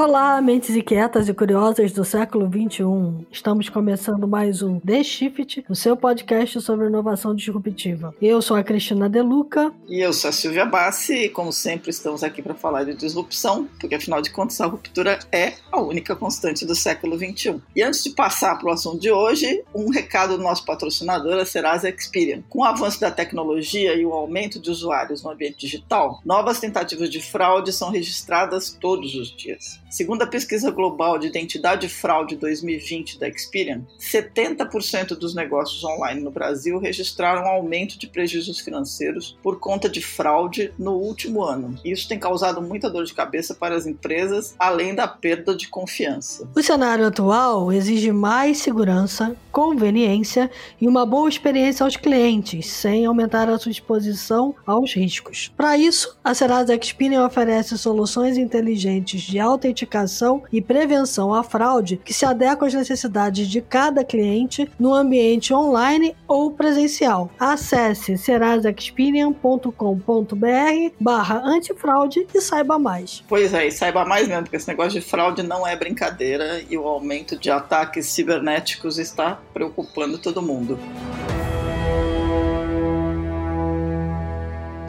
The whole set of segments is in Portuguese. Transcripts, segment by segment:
Olá, mentes inquietas e curiosas do século XXI. Estamos começando mais um The Shift, o seu podcast sobre inovação disruptiva. Eu sou a Cristina Deluca. E eu sou a Silvia Bassi, e como sempre estamos aqui para falar de disrupção, porque afinal de contas a ruptura é a única constante do século XXI. E antes de passar para o assunto de hoje, um recado do nosso patrocinador, a Serasa Experian. Com o avanço da tecnologia e o aumento de usuários no ambiente digital, novas tentativas de fraude são registradas todos os dias. Segundo a pesquisa global de identidade e fraude 2020 da Experian, 70% dos negócios online no Brasil registraram um aumento de prejuízos financeiros por conta de fraude no último ano. Isso tem causado muita dor de cabeça para as empresas, além da perda de confiança. O cenário atual exige mais segurança, conveniência e uma boa experiência aos clientes, sem aumentar a sua exposição aos riscos. Para isso, a Serasa Experian oferece soluções inteligentes de autenticação autenticação e prevenção à fraude que se adequam às necessidades de cada cliente no ambiente online ou presencial. Acesse serasexperian.com.br barra antifraude e saiba mais. Pois é, e saiba mais mesmo, porque esse negócio de fraude não é brincadeira e o aumento de ataques cibernéticos está preocupando todo mundo.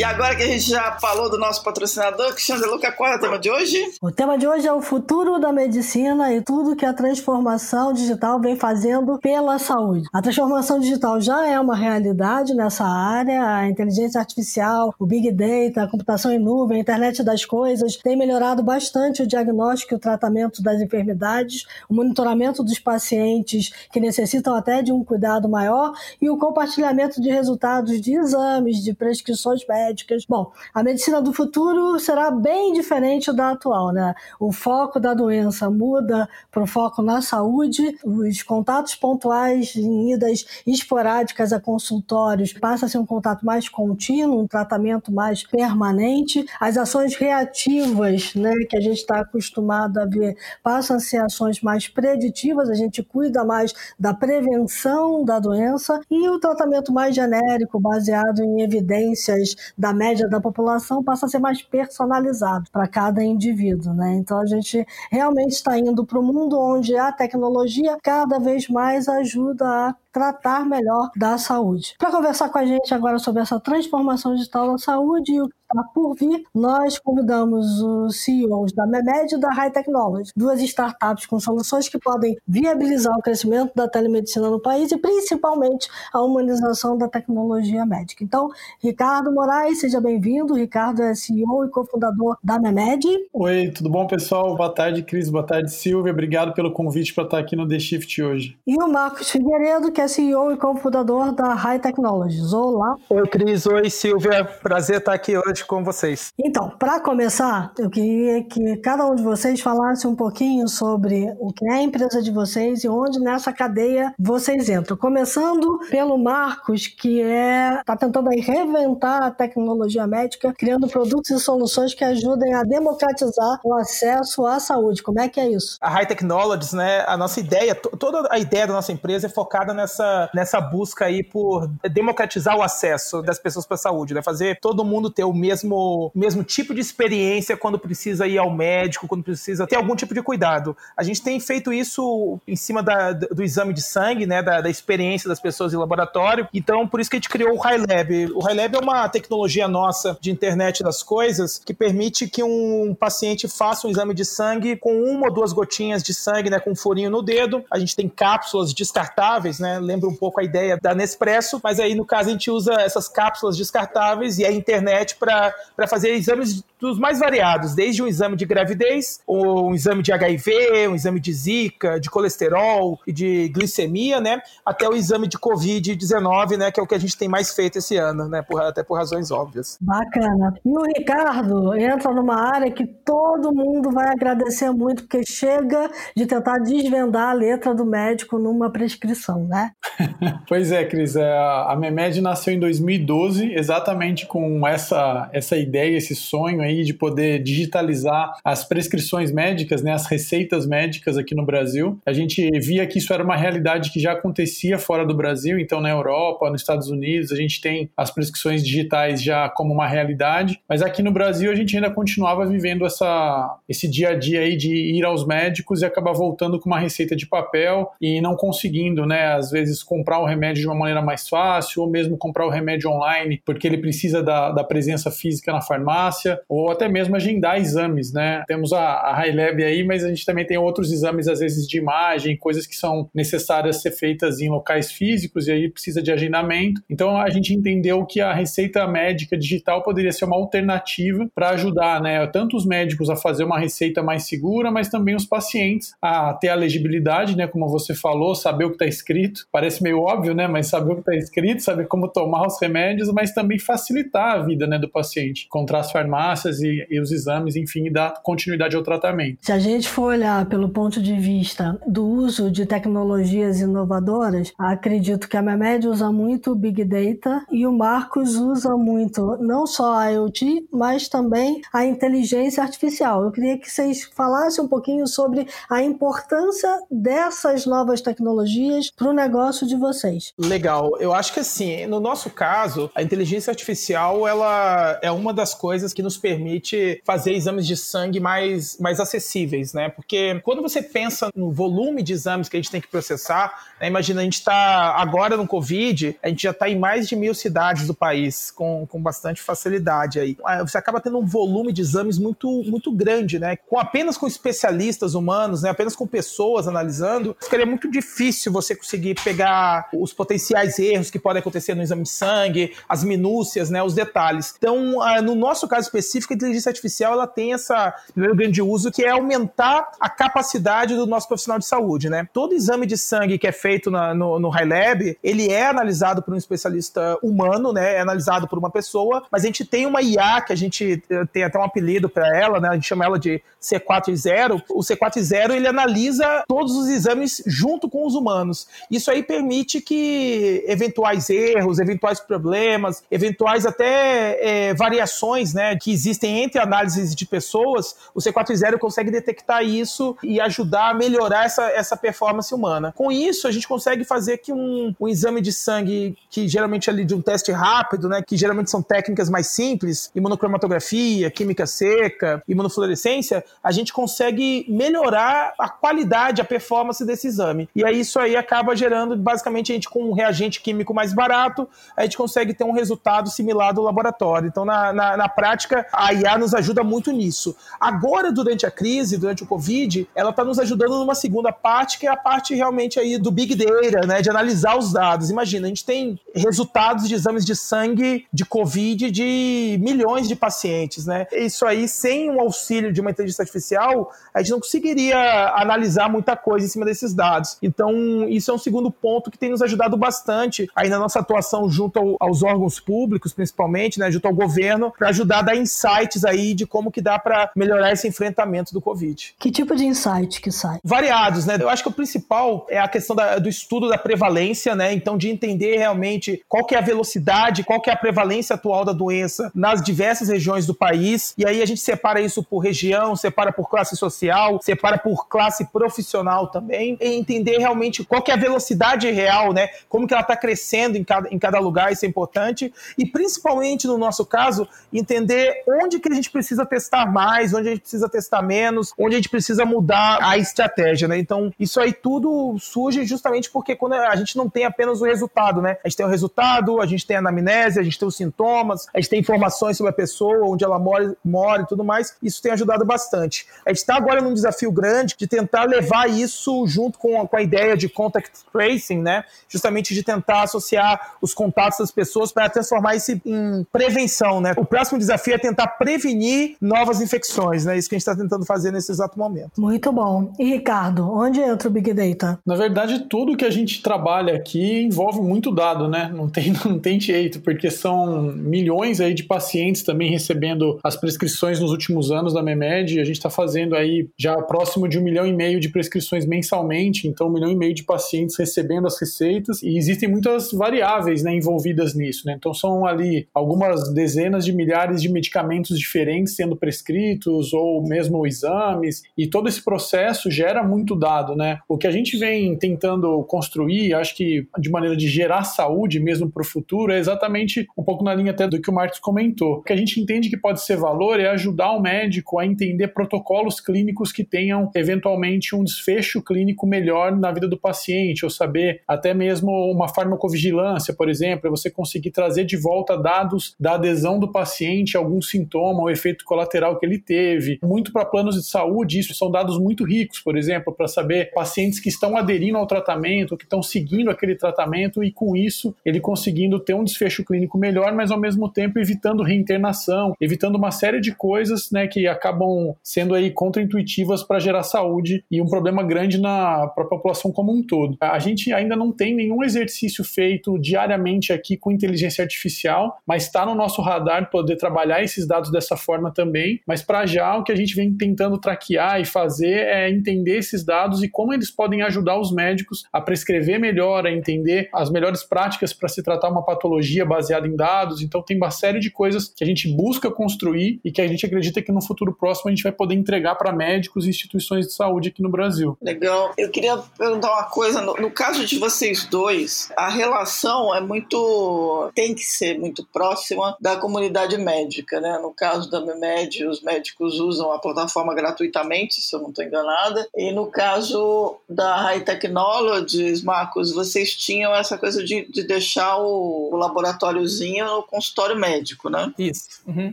E agora que a gente já falou do nosso patrocinador, Cristiano Luca, qual é o tema de hoje? O tema de hoje é o futuro da medicina e tudo que a transformação digital vem fazendo pela saúde. A transformação digital já é uma realidade nessa área, a inteligência artificial, o big data, a computação em nuvem, a internet das coisas tem melhorado bastante o diagnóstico e o tratamento das enfermidades, o monitoramento dos pacientes que necessitam até de um cuidado maior e o compartilhamento de resultados de exames, de prescrições médicas médicas. Bom, a medicina do futuro será bem diferente da atual, né? O foco da doença muda para o foco na saúde, os contatos pontuais em idas esporádicas a consultórios passa a ser um contato mais contínuo, um tratamento mais permanente. As ações reativas, né, que a gente está acostumado a ver, passam a ser ações mais preditivas, a gente cuida mais da prevenção da doença e o tratamento mais genérico, baseado em evidências da média da população passa a ser mais personalizado para cada indivíduo, né? Então a gente realmente está indo para o mundo onde a tecnologia cada vez mais ajuda a tratar melhor da saúde. Para conversar com a gente agora sobre essa transformação digital da saúde e o que está por vir, nós convidamos os CEOs da MEMED e da High Technology, duas startups com soluções que podem viabilizar o crescimento da telemedicina no país e principalmente a humanização da tecnologia médica. Então, Ricardo Moraes, seja bem-vindo. Ricardo é CEO e cofundador da MEMED. Oi, tudo bom, pessoal? Boa tarde, Cris. Boa tarde, Silvia. Obrigado pelo convite para estar aqui no The Shift hoje. E o Marcos Figueiredo, que que é CEO e cofundador da High Technologies. Olá. Oi, Cris. Oi, Silvia. Prazer estar aqui hoje com vocês. Então, para começar, eu queria que cada um de vocês falasse um pouquinho sobre o que é a empresa de vocês e onde nessa cadeia vocês entram. Começando pelo Marcos, que é está tentando aí reventar a tecnologia médica, criando produtos e soluções que ajudem a democratizar o acesso à saúde. Como é que é isso? A High Technologies, né? A nossa ideia, toda a ideia da nossa empresa é focada nessa nessa, nessa busca aí por democratizar o acesso das pessoas para a saúde, né? Fazer todo mundo ter o mesmo, mesmo tipo de experiência quando precisa ir ao médico, quando precisa ter algum tipo de cuidado. A gente tem feito isso em cima da, do exame de sangue, né? Da, da experiência das pessoas em laboratório. Então, por isso que a gente criou o HiLab. O HiLab é uma tecnologia nossa de internet das coisas que permite que um paciente faça um exame de sangue com uma ou duas gotinhas de sangue, né? Com um furinho no dedo. A gente tem cápsulas descartáveis, né? Lembra um pouco a ideia da Nespresso, mas aí no caso a gente usa essas cápsulas descartáveis e a internet para fazer exames dos mais variados, desde um exame de gravidez, um exame de HIV, um exame de zika, de colesterol e de glicemia, né, até o exame de Covid-19, né, que é o que a gente tem mais feito esse ano, né, por, até por razões óbvias. Bacana. E o Ricardo entra numa área que todo mundo vai agradecer muito, porque chega de tentar desvendar a letra do médico numa prescrição, né? pois é, Cris. É, a Memed nasceu em 2012, exatamente com essa, essa ideia, esse sonho aí de poder digitalizar as prescrições médicas, né, as receitas médicas aqui no Brasil. A gente via que isso era uma realidade que já acontecia fora do Brasil, então na Europa, nos Estados Unidos, a gente tem as prescrições digitais já como uma realidade, mas aqui no Brasil a gente ainda continuava vivendo essa, esse dia a dia aí de ir aos médicos e acabar voltando com uma receita de papel e não conseguindo, né, às vezes comprar o remédio de uma maneira mais fácil, ou mesmo comprar o remédio online porque ele precisa da, da presença física na farmácia, ou até mesmo agendar exames, né? Temos a, a High Lab aí, mas a gente também tem outros exames, às vezes, de imagem, coisas que são necessárias ser feitas em locais físicos e aí precisa de agendamento. Então a gente entendeu que a receita médica digital poderia ser uma alternativa para ajudar, né, tanto os médicos a fazer uma receita mais segura, mas também os pacientes a ter a legibilidade, né, como você falou, saber o que está escrito. Parece meio óbvio, né, mas saber o que está escrito, saber como tomar os remédios, mas também facilitar a vida, né, do paciente, encontrar as farmácias e, e os exames, enfim, e dar continuidade ao tratamento. Se a gente for olhar pelo ponto de vista do uso de tecnologias inovadoras, acredito que a Memed usa muito Big Data e o Marcos usa muito não só a IoT, mas também a inteligência artificial. Eu queria que vocês falassem um pouquinho sobre a importância dessas novas tecnologias para o negócio de vocês. Legal. Eu acho que assim, no nosso caso, a inteligência artificial ela é uma das coisas que nos permite fazer exames de sangue mais, mais acessíveis, né? Porque quando você pensa no volume de exames que a gente tem que processar, né? imagina, a gente está agora no Covid, a gente já está em mais de mil cidades do país, com, com bastante facilidade aí. Ah, você acaba tendo um volume de exames muito, muito grande, né? Com apenas com especialistas humanos, né? apenas com pessoas analisando, ficaria muito difícil você conseguir pegar os potenciais erros que podem acontecer no exame de sangue, as minúcias, né? os detalhes. Então, ah, no nosso caso específico, a inteligência artificial ela tem essa primeiro grande uso que é aumentar a capacidade do nosso profissional de saúde, né? Todo exame de sangue que é feito na, no, no High Lab, ele é analisado por um especialista humano, né? É analisado por uma pessoa, mas a gente tem uma IA que a gente eh, tem até um apelido para ela, né? A gente chama ela de C4.0. O C4.0 ele analisa todos os exames junto com os humanos. Isso aí permite que eventuais erros, eventuais problemas, eventuais até é, variações, né? Que existem entre análises de pessoas, o C4.0 consegue detectar isso e ajudar a melhorar essa, essa performance humana. Com isso, a gente consegue fazer que um, um exame de sangue, que geralmente é ali de um teste rápido, né, que geralmente são técnicas mais simples, imunocromatografia, química seca, imunofluorescência, a gente consegue melhorar a qualidade, a performance desse exame. E aí isso aí acaba gerando, basicamente, a gente com um reagente químico mais barato, a gente consegue ter um resultado similar do laboratório. Então, na, na, na prática, a IA nos ajuda muito nisso. Agora, durante a crise, durante o Covid, ela está nos ajudando numa segunda parte, que é a parte realmente aí do Big Data, né? De analisar os dados. Imagina, a gente tem resultados de exames de sangue de Covid de milhões de pacientes, né? Isso aí, sem o auxílio de uma inteligência artificial, a gente não conseguiria analisar muita coisa em cima desses dados. Então, isso é um segundo ponto que tem nos ajudado bastante aí na nossa atuação junto ao, aos órgãos públicos, principalmente, né? Junto ao governo, para ajudar a dar insights aí de como que dá para melhorar esse enfrentamento do Covid. Que tipo de insight que sai? Variados, né? Eu acho que o principal é a questão da, do estudo da prevalência, né? Então, de entender realmente qual que é a velocidade, qual que é a prevalência atual da doença nas diversas regiões do país. E aí a gente separa isso por região, separa por classe social, separa por classe profissional também. E entender realmente qual que é a velocidade real, né? Como que ela está crescendo em cada, em cada lugar, isso é importante. E principalmente no nosso caso, entender onde que a gente precisa testar mais, onde a gente precisa testar menos, onde a gente precisa mudar a estratégia, né? Então, isso aí tudo surge justamente porque quando a gente não tem apenas o resultado, né? A gente tem o resultado, a gente tem a anamnese, a gente tem os sintomas, a gente tem informações sobre a pessoa, onde ela mora, mora e tudo mais. Isso tem ajudado bastante. A gente está agora num desafio grande de tentar levar isso junto com, com a ideia de contact tracing, né? Justamente de tentar associar os contatos das pessoas para transformar isso em prevenção, né? O próximo desafio é tentar prevenir novas infecções, né? Isso que a gente está tentando fazer nesse exato momento. Muito bom. E Ricardo, onde entra o Big Data? Na verdade, tudo que a gente trabalha aqui envolve muito dado, né? Não tem, não tem jeito, porque são milhões aí de pacientes também recebendo as prescrições nos últimos anos da MEMED. A gente está fazendo aí já próximo de um milhão e meio de prescrições mensalmente, então um milhão e meio de pacientes recebendo recebendo as receitas e existem muitas variáveis né, envolvidas nisso. Né? Então são ali algumas dezenas de milhares de medicamentos diferentes sendo prescritos ou mesmo exames e todo esse processo gera muito dado. Né? O que a gente vem tentando construir, acho que de maneira de gerar saúde mesmo para o futuro, é exatamente um pouco na linha até do que o Marcos comentou. O que a gente entende que pode ser valor é ajudar o médico a entender protocolos clínicos que tenham eventualmente um desfecho clínico melhor na vida do paciente, ou saber até mesmo uma farmacovigilância, por exemplo, é você conseguir trazer de volta dados da adesão do paciente a algum sintoma ou efeito colateral que ele teve. Muito para planos de saúde, isso são dados muito ricos, por exemplo, para saber pacientes que estão aderindo ao tratamento, que estão seguindo aquele tratamento e com isso ele conseguindo ter um desfecho clínico melhor, mas ao mesmo tempo evitando reinternação, evitando uma série de coisas né, que acabam sendo aí contraintuitivas para gerar saúde e um problema grande na para a população como um todo. A gente ainda não tem nenhum exercício feito diariamente aqui com inteligência artificial, mas está no nosso radar poder trabalhar esses dados dessa forma também. Mas para já o que a gente vem tentando traquear e fazer é entender esses dados e como eles podem ajudar os médicos a prescrever melhor, a entender as melhores práticas para se tratar uma patologia baseada em dados. Então tem uma série de coisas que a gente busca construir e que a gente acredita que no futuro próximo a gente vai poder entregar para médicos e instituições de saúde aqui no Brasil. Legal. Eu queria perguntar uma coisa. No, no caso de vocês dois, a relação é muito. tem que ser muito próxima da comunidade médica, né? No caso da MEMED, os médicos usam a plataforma gratuitamente, se eu não estou enganada. E no caso da High Technologies, Marcos, vocês tinham essa coisa de, de deixar o, o laboratóriozinho no consultório médico, né? Isso. Uhum.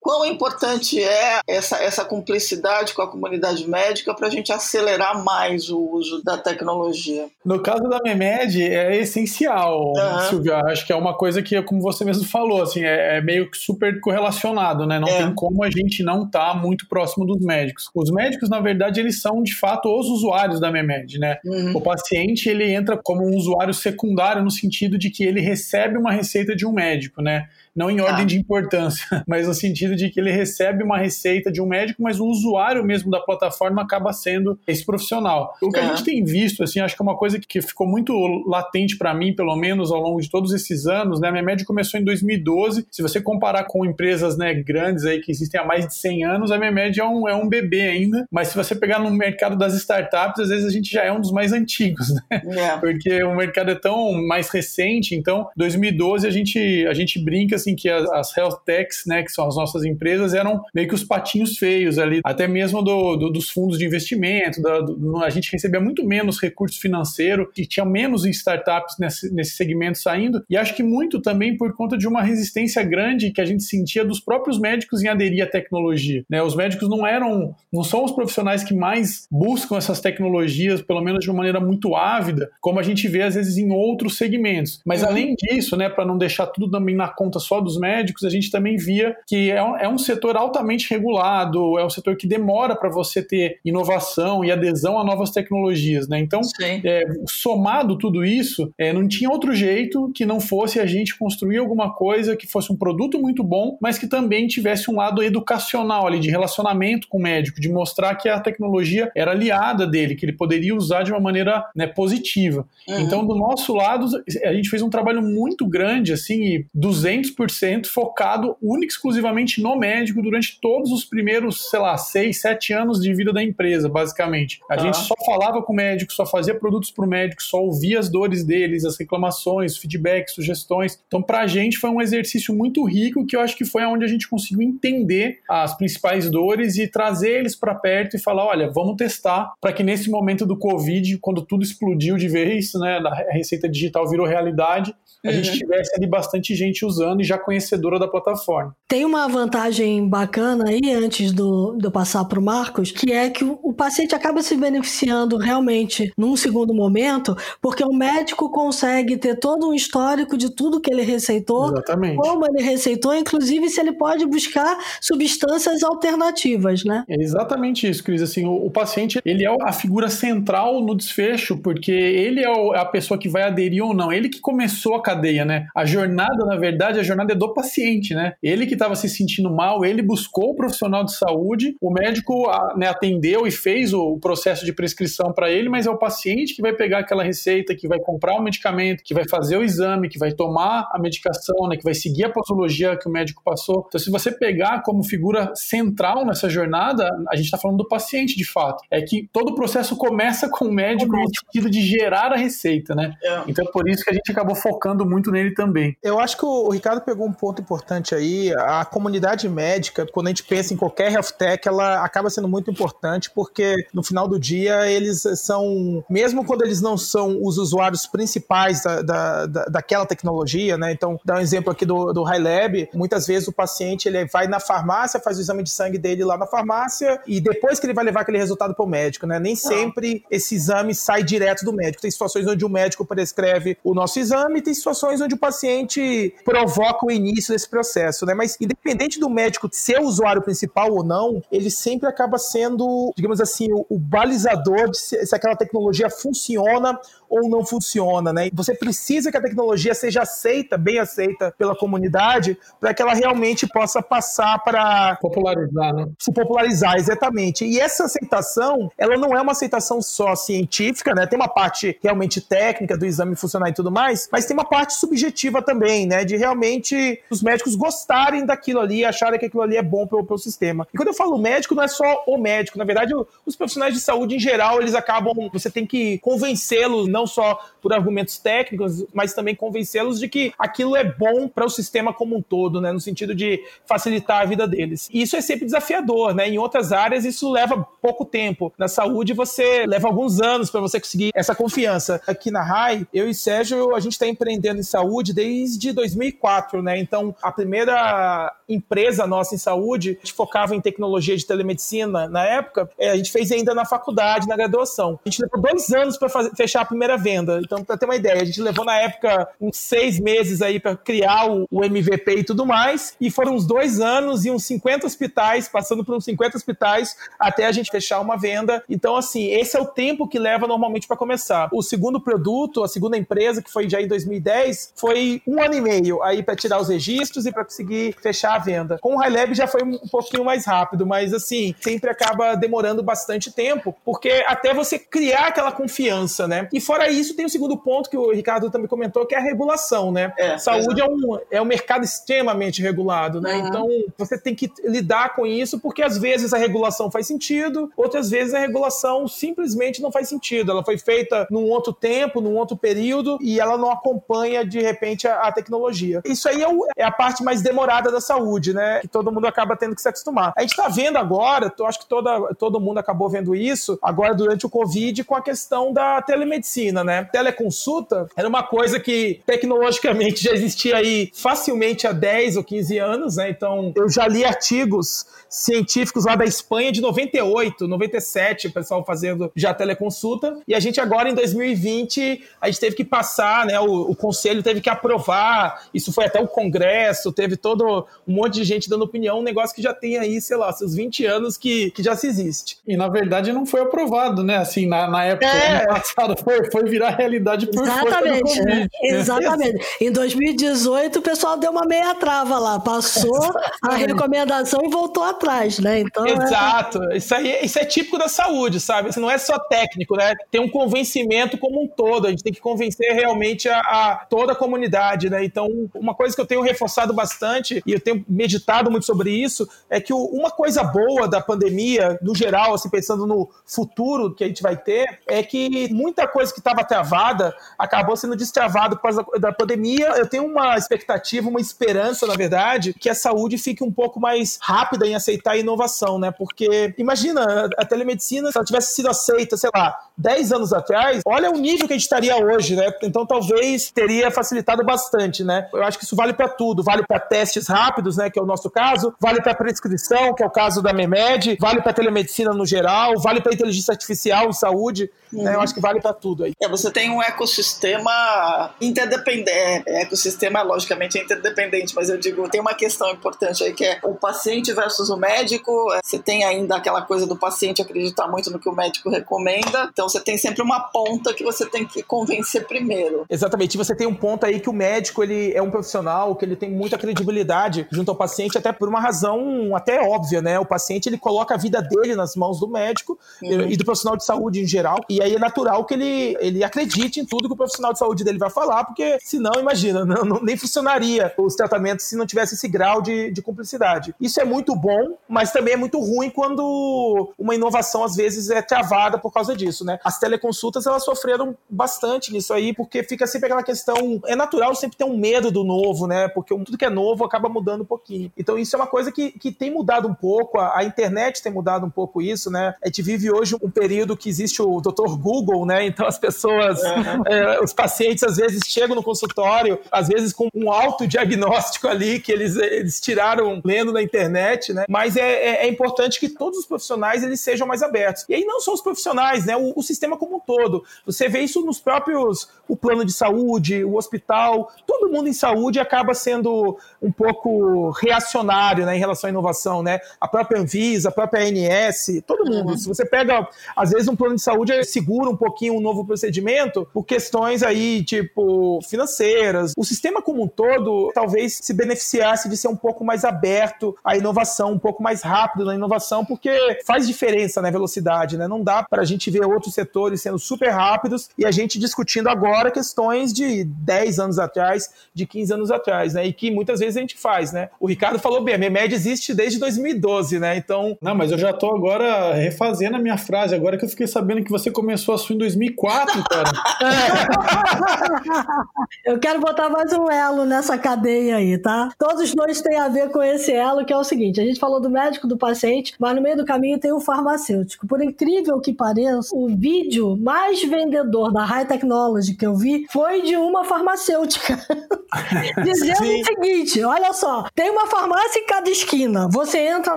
Quão importante é essa, essa cumplicidade com a comunidade médica para a gente acelerar mais o uso da tecnologia? No caso da MEMED, é essencial, uhum. Silvia. Acho que é uma coisa que, como você mesmo falou, assim, é, é meio que super correlacionado, né? Não é. tem como a gente não estar tá muito próximo dos médicos. Os médicos, na verdade, eles são, de fato, os usuários da MEMED, né? Uhum. O paciente, ele entra como um usuário secundário no sentido de que ele recebe uma receita de um médico, né? Não em ordem ah. de importância, mas no sentido de que ele recebe uma receita de um médico, mas o usuário mesmo da plataforma acaba sendo esse profissional. O que a gente tem visto, assim, acho que é uma coisa que ficou muito latente para mim, pelo menos ao longo de todos esses anos, né? A minha média começou em 2012. Se você comparar com empresas né, grandes aí que existem há mais de 100 anos, a minha média é um, é um bebê ainda. Mas se você pegar no mercado das startups, às vezes a gente já é um dos mais antigos, né? Yeah. Porque o mercado é tão mais recente. Então, 2012 a gente, a gente brinca assim que as, as health techs, né, que são as nossas empresas, eram meio que os patinhos feios ali, até mesmo do, do dos fundos de investimento. Da, do, a gente recebia muito menos recurso financeiro e tinha menos startups nesse, nesse segmento saindo. E acho que muito também por conta de uma resistência grande que a gente sentia dos próprios médicos em aderir à tecnologia. Né? Os médicos não eram, não são os profissionais que mais buscam essas tecnologias, pelo menos de uma maneira muito ávida, como a gente vê às vezes em outros segmentos. Mas uhum. além disso, né, para não deixar tudo também na conta só dos médicos, a gente também via que é um, é um setor altamente regulado, é um setor que demora para você ter inovação e adesão a novas tecnologias, né? Então, é, somado tudo isso, é, não tinha outro jeito que não fosse a gente construir alguma coisa que fosse um produto muito bom, mas que também tivesse um lado educacional ali, de relacionamento com o médico, de mostrar que a tecnologia era aliada dele, que ele poderia usar de uma maneira né, positiva. Uhum. Então, do nosso lado, a gente fez um trabalho muito grande, assim, 200% 100% focado único exclusivamente no médico durante todos os primeiros, sei lá, 6, 7 anos de vida da empresa, basicamente. A gente só falava com o médico, só fazia produtos para o médico, só ouvia as dores deles, as reclamações, feedbacks, sugestões. Então, para a gente foi um exercício muito rico que eu acho que foi onde a gente conseguiu entender as principais dores e trazer eles para perto e falar, olha, vamos testar para que nesse momento do Covid, quando tudo explodiu de vez, né, a receita digital virou realidade, a uhum. gente tivesse ali bastante gente usando e já conhecedora da plataforma. Tem uma vantagem bacana aí, antes do, do passar para o Marcos, que é que o, o, paciente acaba se beneficiando realmente num segundo momento, porque o médico consegue ter todo um histórico de tudo que ele receitou, Exatamente. como ele receitou, inclusive se ele pode buscar substâncias alternativas, né? É exatamente isso, Cris. Assim, o, o, paciente ele é a figura central no desfecho, porque ele é, é a pessoa que vai aderir ou não. Ele que começou a cadeia, né? A jornada, na verdade, a jornada é do paciente, né? Ele que estava se sentindo mal, ele buscou o profissional de saúde, o médico né, atendeu e fez o processo de prescrição para ele, mas é o paciente que vai pegar aquela receita que vai comprar o medicamento, que vai fazer o exame, que vai tomar a medicação, né, que vai seguir a posologia que o médico passou. Então, se você pegar como figura central nessa jornada, a gente está falando do paciente de fato. É que todo o processo começa com o médico no sentido de gerar a receita, né? É. Então, é por isso que a gente acabou focando muito nele também. Eu acho que o Ricardo pegou um ponto importante aí. A comunidade médica, quando a gente pensa em qualquer health tech, ela acaba sendo muito importante porque no final do dia eles são, mesmo quando eles não são os usuários principais da, da, da daquela tecnologia, né? Então, dá um exemplo aqui do, do High Lab. Muitas vezes o paciente ele vai na farmácia, faz o exame de sangue dele lá na farmácia e depois que ele vai levar aquele resultado para o médico, né? Nem sempre esse exame sai direto do médico. Tem situações onde o médico prescreve o nosso exame, tem situações onde o paciente provoca o início desse processo, né? Mas independente do médico ser o usuário principal ou não, ele sempre acaba sendo, digamos assim, o, o balizador de se, se aquela tecnologia funciona ou não funciona, né? Você precisa que a tecnologia seja aceita, bem aceita pela comunidade, para que ela realmente possa passar para popularizar, né? Se popularizar, exatamente. E essa aceitação, ela não é uma aceitação só científica, né? Tem uma parte realmente técnica do exame funcionar e tudo mais, mas tem uma parte subjetiva também, né? De realmente os médicos gostarem daquilo ali, acharem que aquilo ali é bom para o sistema. E quando eu falo médico, não é só o médico. Na verdade, os profissionais de saúde em geral, eles acabam, você tem que convencê-los, não não só por argumentos técnicos, mas também convencê-los de que aquilo é bom para o sistema como um todo, né, no sentido de facilitar a vida deles. E isso é sempre desafiador, né? Em outras áreas isso leva pouco tempo. Na saúde você leva alguns anos para você conseguir essa confiança. Aqui na RAI, eu e Sérgio, a gente está empreendendo em saúde desde 2004, né? Então, a primeira empresa nossa em saúde, a gente focava em tecnologia de telemedicina na época, é, a gente fez ainda na faculdade, na graduação. A gente levou dois anos para fechar a primeira venda. Então, para ter uma ideia, a gente levou na época uns seis meses aí para criar o, MVP e tudo mais, e foram uns dois anos e uns 50 hospitais, passando por uns 50 hospitais até a gente fechar uma venda. Então, assim, esse é o tempo que leva normalmente para começar. O segundo produto, a segunda empresa, que foi já em 2010, foi um ano e meio aí para tirar os registros e para conseguir fechar a venda. Com o High Lab já foi um pouquinho mais rápido, mas assim, sempre acaba demorando bastante tempo, porque até você criar aquela confiança, né? E fora isso, tem o segundo ponto que o Ricardo também comentou, que é a regulação, né? É, Saúde é, um, é um mercado extremamente regulado, né? Uhum. Então, você tem que lidar com isso, porque às vezes a regulação faz sentido, outras vezes a regulação simplesmente não faz sentido. Ela foi feita num outro tempo, num outro período, e ela não acompanha, de repente, a, a tecnologia. Isso aí é, o, é, a parte mais demorada da saúde, né? Que todo mundo acaba tendo que se acostumar. A gente está vendo agora, eu acho que toda, todo mundo acabou vendo isso, agora durante o Covid, com a questão da telemedicina, né? Teleconsulta era uma coisa que tecnologicamente já existia aí facilmente há 10 ou 15 anos, né? Então, eu já li artigos científicos lá da Espanha de 98, 97, o pessoal fazendo já teleconsulta. E a gente agora, em 2020, a gente teve que passar, né? O, o conselho teve que aprovar, isso foi até o Congresso, teve todo um monte de gente dando opinião, um negócio que já tem aí, sei lá, seus 20 anos que, que já se existe. E na verdade não foi aprovado, né? Assim, na, na época, é. passado, foi, foi virar realidade por Exatamente. Né? Exatamente. Em 2018, o pessoal deu uma meia trava lá, passou a recomendação e voltou atrás atrás, né? Então, é Exato. É... Isso aí isso é típico da saúde, sabe? Isso não é só técnico, né? Tem um convencimento como um todo. A gente tem que convencer realmente a, a, toda a comunidade, né? Então, uma coisa que eu tenho reforçado bastante e eu tenho meditado muito sobre isso é que o, uma coisa boa da pandemia, no geral, assim, pensando no futuro que a gente vai ter, é que muita coisa que estava travada acabou sendo destravada por causa da, da pandemia. Eu tenho uma expectativa, uma esperança, na verdade, que a saúde fique um pouco mais rápida em aceitar a inovação, né? Porque imagina, a telemedicina, se ela tivesse sido aceita, sei lá, 10 anos atrás, olha o nível que a gente estaria hoje, né? Então talvez teria facilitado bastante, né? Eu acho que isso vale para tudo, vale para testes rápidos, né, que é o nosso caso, vale para prescrição, que é o caso da Memed, vale para telemedicina no geral, vale para inteligência artificial em saúde, uhum. né? Eu acho que vale para tudo aí. É, você tem um ecossistema interdependente, é, ecossistema logicamente é interdependente, mas eu digo, tem uma questão importante aí que é o paciente versus o médico, é, você tem ainda aquela coisa do paciente acreditar muito no que o médico recomenda, então você tem sempre uma ponta que você tem que convencer primeiro. Exatamente, você tem um ponto aí que o médico ele é um profissional, que ele tem muita credibilidade junto ao paciente, até por uma razão até óbvia, né? O paciente ele coloca a vida dele nas mãos do médico uhum. e do profissional de saúde em geral, e aí é natural que ele, ele, ele acredite em tudo que o profissional de saúde dele vai falar, porque senão, imagina, não, não, nem funcionaria os tratamentos se não tivesse esse grau de, de cumplicidade. Isso é muito bom, mas também é muito ruim quando uma inovação às vezes é travada por causa disso, né? As teleconsultas elas sofreram bastante nisso aí, porque fica sempre aquela questão. É natural sempre ter um medo do novo, né? Porque tudo que é novo acaba mudando um pouquinho. Então isso é uma coisa que, que tem mudado um pouco, a, a internet tem mudado um pouco isso, né? A gente vive hoje um período que existe o Dr. Google, né? Então as pessoas, uhum. é, os pacientes às vezes chegam no consultório, às vezes com um autodiagnóstico ali que eles, eles tiraram lendo na internet, né? Mas é, é, é, importante que todos os profissionais eles sejam mais abertos. E aí não só os profissionais, né? O, o sistema como um todo. Você vê isso nos próprios, o plano de saúde, o hospital, todo mundo em saúde acaba sendo um pouco reacionário, né? Em relação à inovação, né? A própria Anvisa, a própria ANS, todo mundo. Uhum. Se você pega, às vezes um plano de saúde segura um pouquinho um novo procedimento por questões aí, tipo, financeiras. O sistema como um todo talvez se beneficiasse de ser um pouco mais aberto à inovação, um pouco mais rápido na inovação, porque faz diferença na velocidade, né? Não dá para a gente ver outros setores sendo super rápidos e a gente discutindo agora questões de 10 anos atrás, de 15 anos atrás, né? E que muitas vezes a gente faz, né? O Ricardo falou bem, a MEMED existe desde 2012, né? Então. Não, mas eu já tô agora refazendo a minha frase, agora que eu fiquei sabendo que você começou a sua em 2004, cara. eu quero botar mais um elo nessa cadeia aí, tá? Todos dois têm a ver com esse elo, que é o seguinte: a gente falou do médico, do paciente, mas no meio do caminho tem o farmacêutico. Por incrível que pareça, o vídeo mais vendedor da High Technology que eu vi foi de uma farmacêutica. Dizendo Sim. o seguinte: olha só, tem uma farmácia em cada esquina. Você entra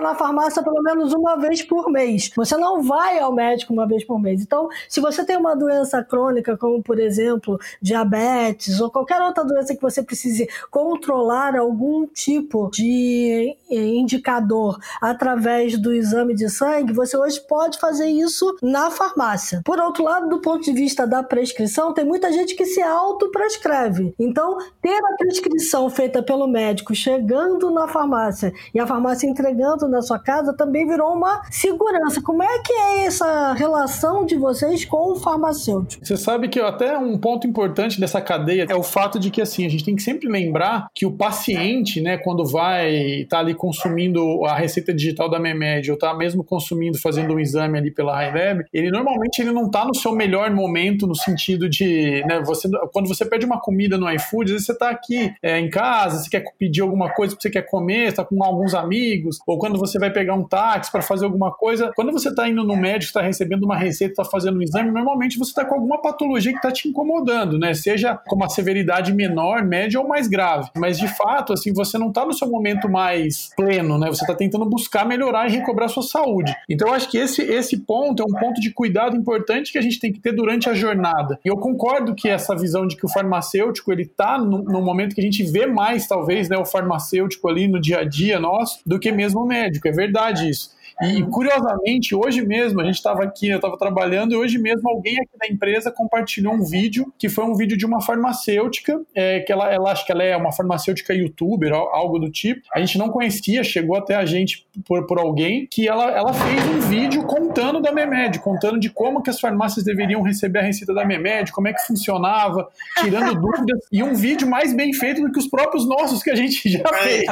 na farmácia pelo menos uma vez por mês. Você não vai ao médico uma vez por mês. Então, se você tem uma doença crônica, como por exemplo diabetes ou qualquer outra doença que você precise controlar algum tipo de indicador através do exame de sangue, você hoje pode fazer isso na farmácia. Por outro lado, do ponto de vista da prescrição, tem muita gente que se autoprescreve. Então, ter a prescrição feita pelo médico chegando na farmácia e a farmácia entregando na sua casa também virou uma segurança. Como é que é essa relação de vocês com o farmacêutico? Você sabe que até um ponto importante dessa cadeia é o fato de que assim, a gente tem que sempre lembrar que o paciente, né, quando vai estar tá ali consumindo a receita digital da Memed ou tá mesmo consumindo, fazendo um exame ali pela HiLab, ele normalmente ele não tá no seu melhor momento no sentido de, né, você, quando você pede uma comida no iFood, às vezes você tá aqui é, em casa, você quer pedir alguma coisa que você quer comer, está com alguns amigos, ou quando você vai pegar um táxi para fazer alguma coisa, quando você está indo no médico, está recebendo uma receita, está fazendo um exame, normalmente você está com alguma patologia que está te incomodando, né? Seja com uma severidade menor, média ou mais grave. Mas de fato, assim, você não está no seu momento mais pleno, né? Você está tentando buscar melhorar e recobrar sua saúde. Então, eu acho que esse, esse ponto é um ponto de cuidado importante que a gente tem que ter durante a jornada. E eu concordo que essa visão de que o farmacêutico ele está no, no momento que a gente vê mais, talvez, né, o farmacêutico ali no dia a dia nosso, do que mesmo o médico. É verdade isso. E curiosamente, hoje mesmo, a gente estava aqui, eu estava trabalhando, e hoje mesmo alguém aqui da empresa compartilhou um vídeo, que foi um vídeo de uma farmacêutica, é, que ela, ela acho que ela é uma farmacêutica youtuber, algo do tipo. A gente não conhecia, chegou até a gente por, por alguém, que ela, ela fez um vídeo contando da Memed, contando de como que as farmácias deveriam receber a receita da Memed, como é que funcionava, tirando dúvidas, e um vídeo mais bem feito do que os próprios nossos que a gente já fez.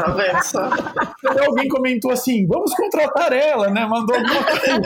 Então, alguém comentou assim, vamos contratar ela ela, né? Mandou alguma coisa.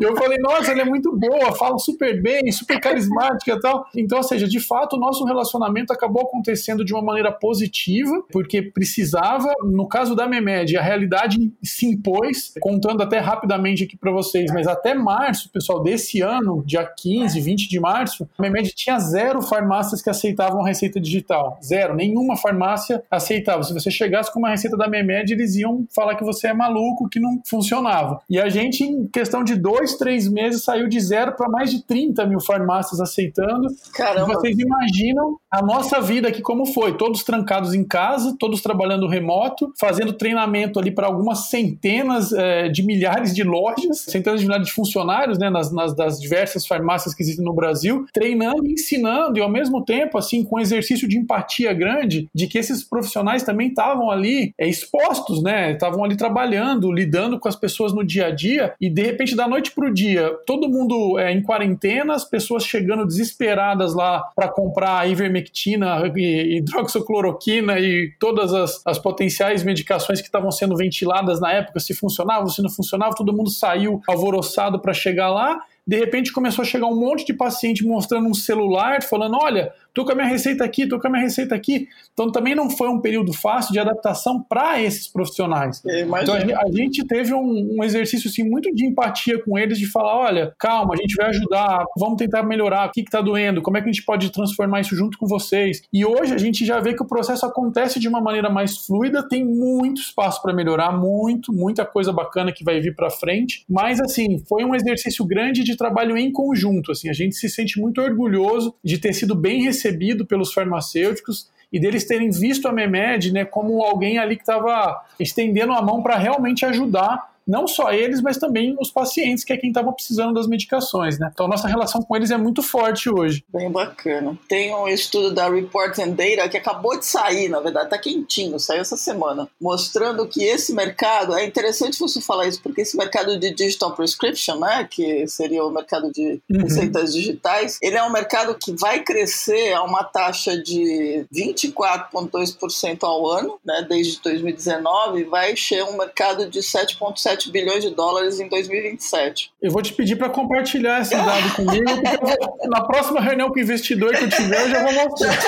eu falei, nossa, ela é muito boa, fala super bem, super carismática e tal. Então, ou seja, de fato, o nosso relacionamento acabou acontecendo de uma maneira positiva, porque precisava. No caso da Memed, a realidade se impôs, contando até rapidamente aqui para vocês, mas até março, pessoal, desse ano, dia 15, 20 de março, a Memed tinha zero farmácias que aceitavam receita digital. Zero. Nenhuma farmácia aceitava. Se você chegasse com uma receita da Memed, eles iam falar que você é maluco, que não funcionava. E a gente, em questão de dois, três meses, saiu de zero para mais de 30 mil farmácias aceitando. Caramba. E vocês imaginam a nossa vida aqui como foi? Todos trancados em casa, todos trabalhando remoto, fazendo treinamento ali para algumas centenas é, de milhares de lojas, centenas de milhares de funcionários, né, nas, nas das diversas farmácias que existem no Brasil, treinando, ensinando e ao mesmo tempo, assim, com um exercício de empatia grande, de que esses profissionais também estavam ali é, expostos, né, estavam ali trabalhando, lidando com as pessoas no dia a dia e de repente da noite para o dia, todo mundo é, em quarentena, as pessoas chegando desesperadas lá para comprar ivermectina, hidroxicloroquina e todas as, as potenciais medicações que estavam sendo ventiladas na época, se funcionavam, se não funcionavam, todo mundo saiu alvoroçado para chegar lá. De repente começou a chegar um monte de paciente mostrando um celular, falando: olha, tô com a minha receita aqui, tô com a minha receita aqui. Então também não foi um período fácil de adaptação para esses profissionais. Então a, gente teve um, um, exercício assim, muito de empatia com eles, de falar: olha, calma, a gente vai ajudar, vamos tentar melhorar, o que está doendo, como é que a gente pode transformar isso junto com vocês. E hoje a gente já vê que o processo acontece de uma maneira mais fluida, tem muito espaço para melhorar, muito, muita coisa bacana que vai vir para frente. Mas assim, foi um exercício grande de trabalho em conjunto. Assim, a gente se sente muito orgulhoso de ter sido bem recebido recebido pelos farmacêuticos e deles terem visto a Memed né, como alguém ali que estava estendendo a mão para realmente ajudar não só eles, mas também os pacientes, que é quem estava precisando das medicações, né? Então, nossa relação com eles é muito forte hoje. Bem bacana. Tem um estudo da Reports and Data que acabou de sair, na verdade, está quentinho, saiu essa semana, mostrando que esse mercado, é interessante você falar isso, porque esse mercado de digital prescription, né, que seria o mercado de uhum. receitas digitais, ele é um mercado que vai crescer a uma taxa de 24,2% ao ano, né, desde 2019, vai ser um mercado de 7,7 7 bilhões de dólares em 2027. Eu vou te pedir para compartilhar esse dado comigo, porque vou, na próxima reunião com o investidor que eu tiver, eu já vou mostrar.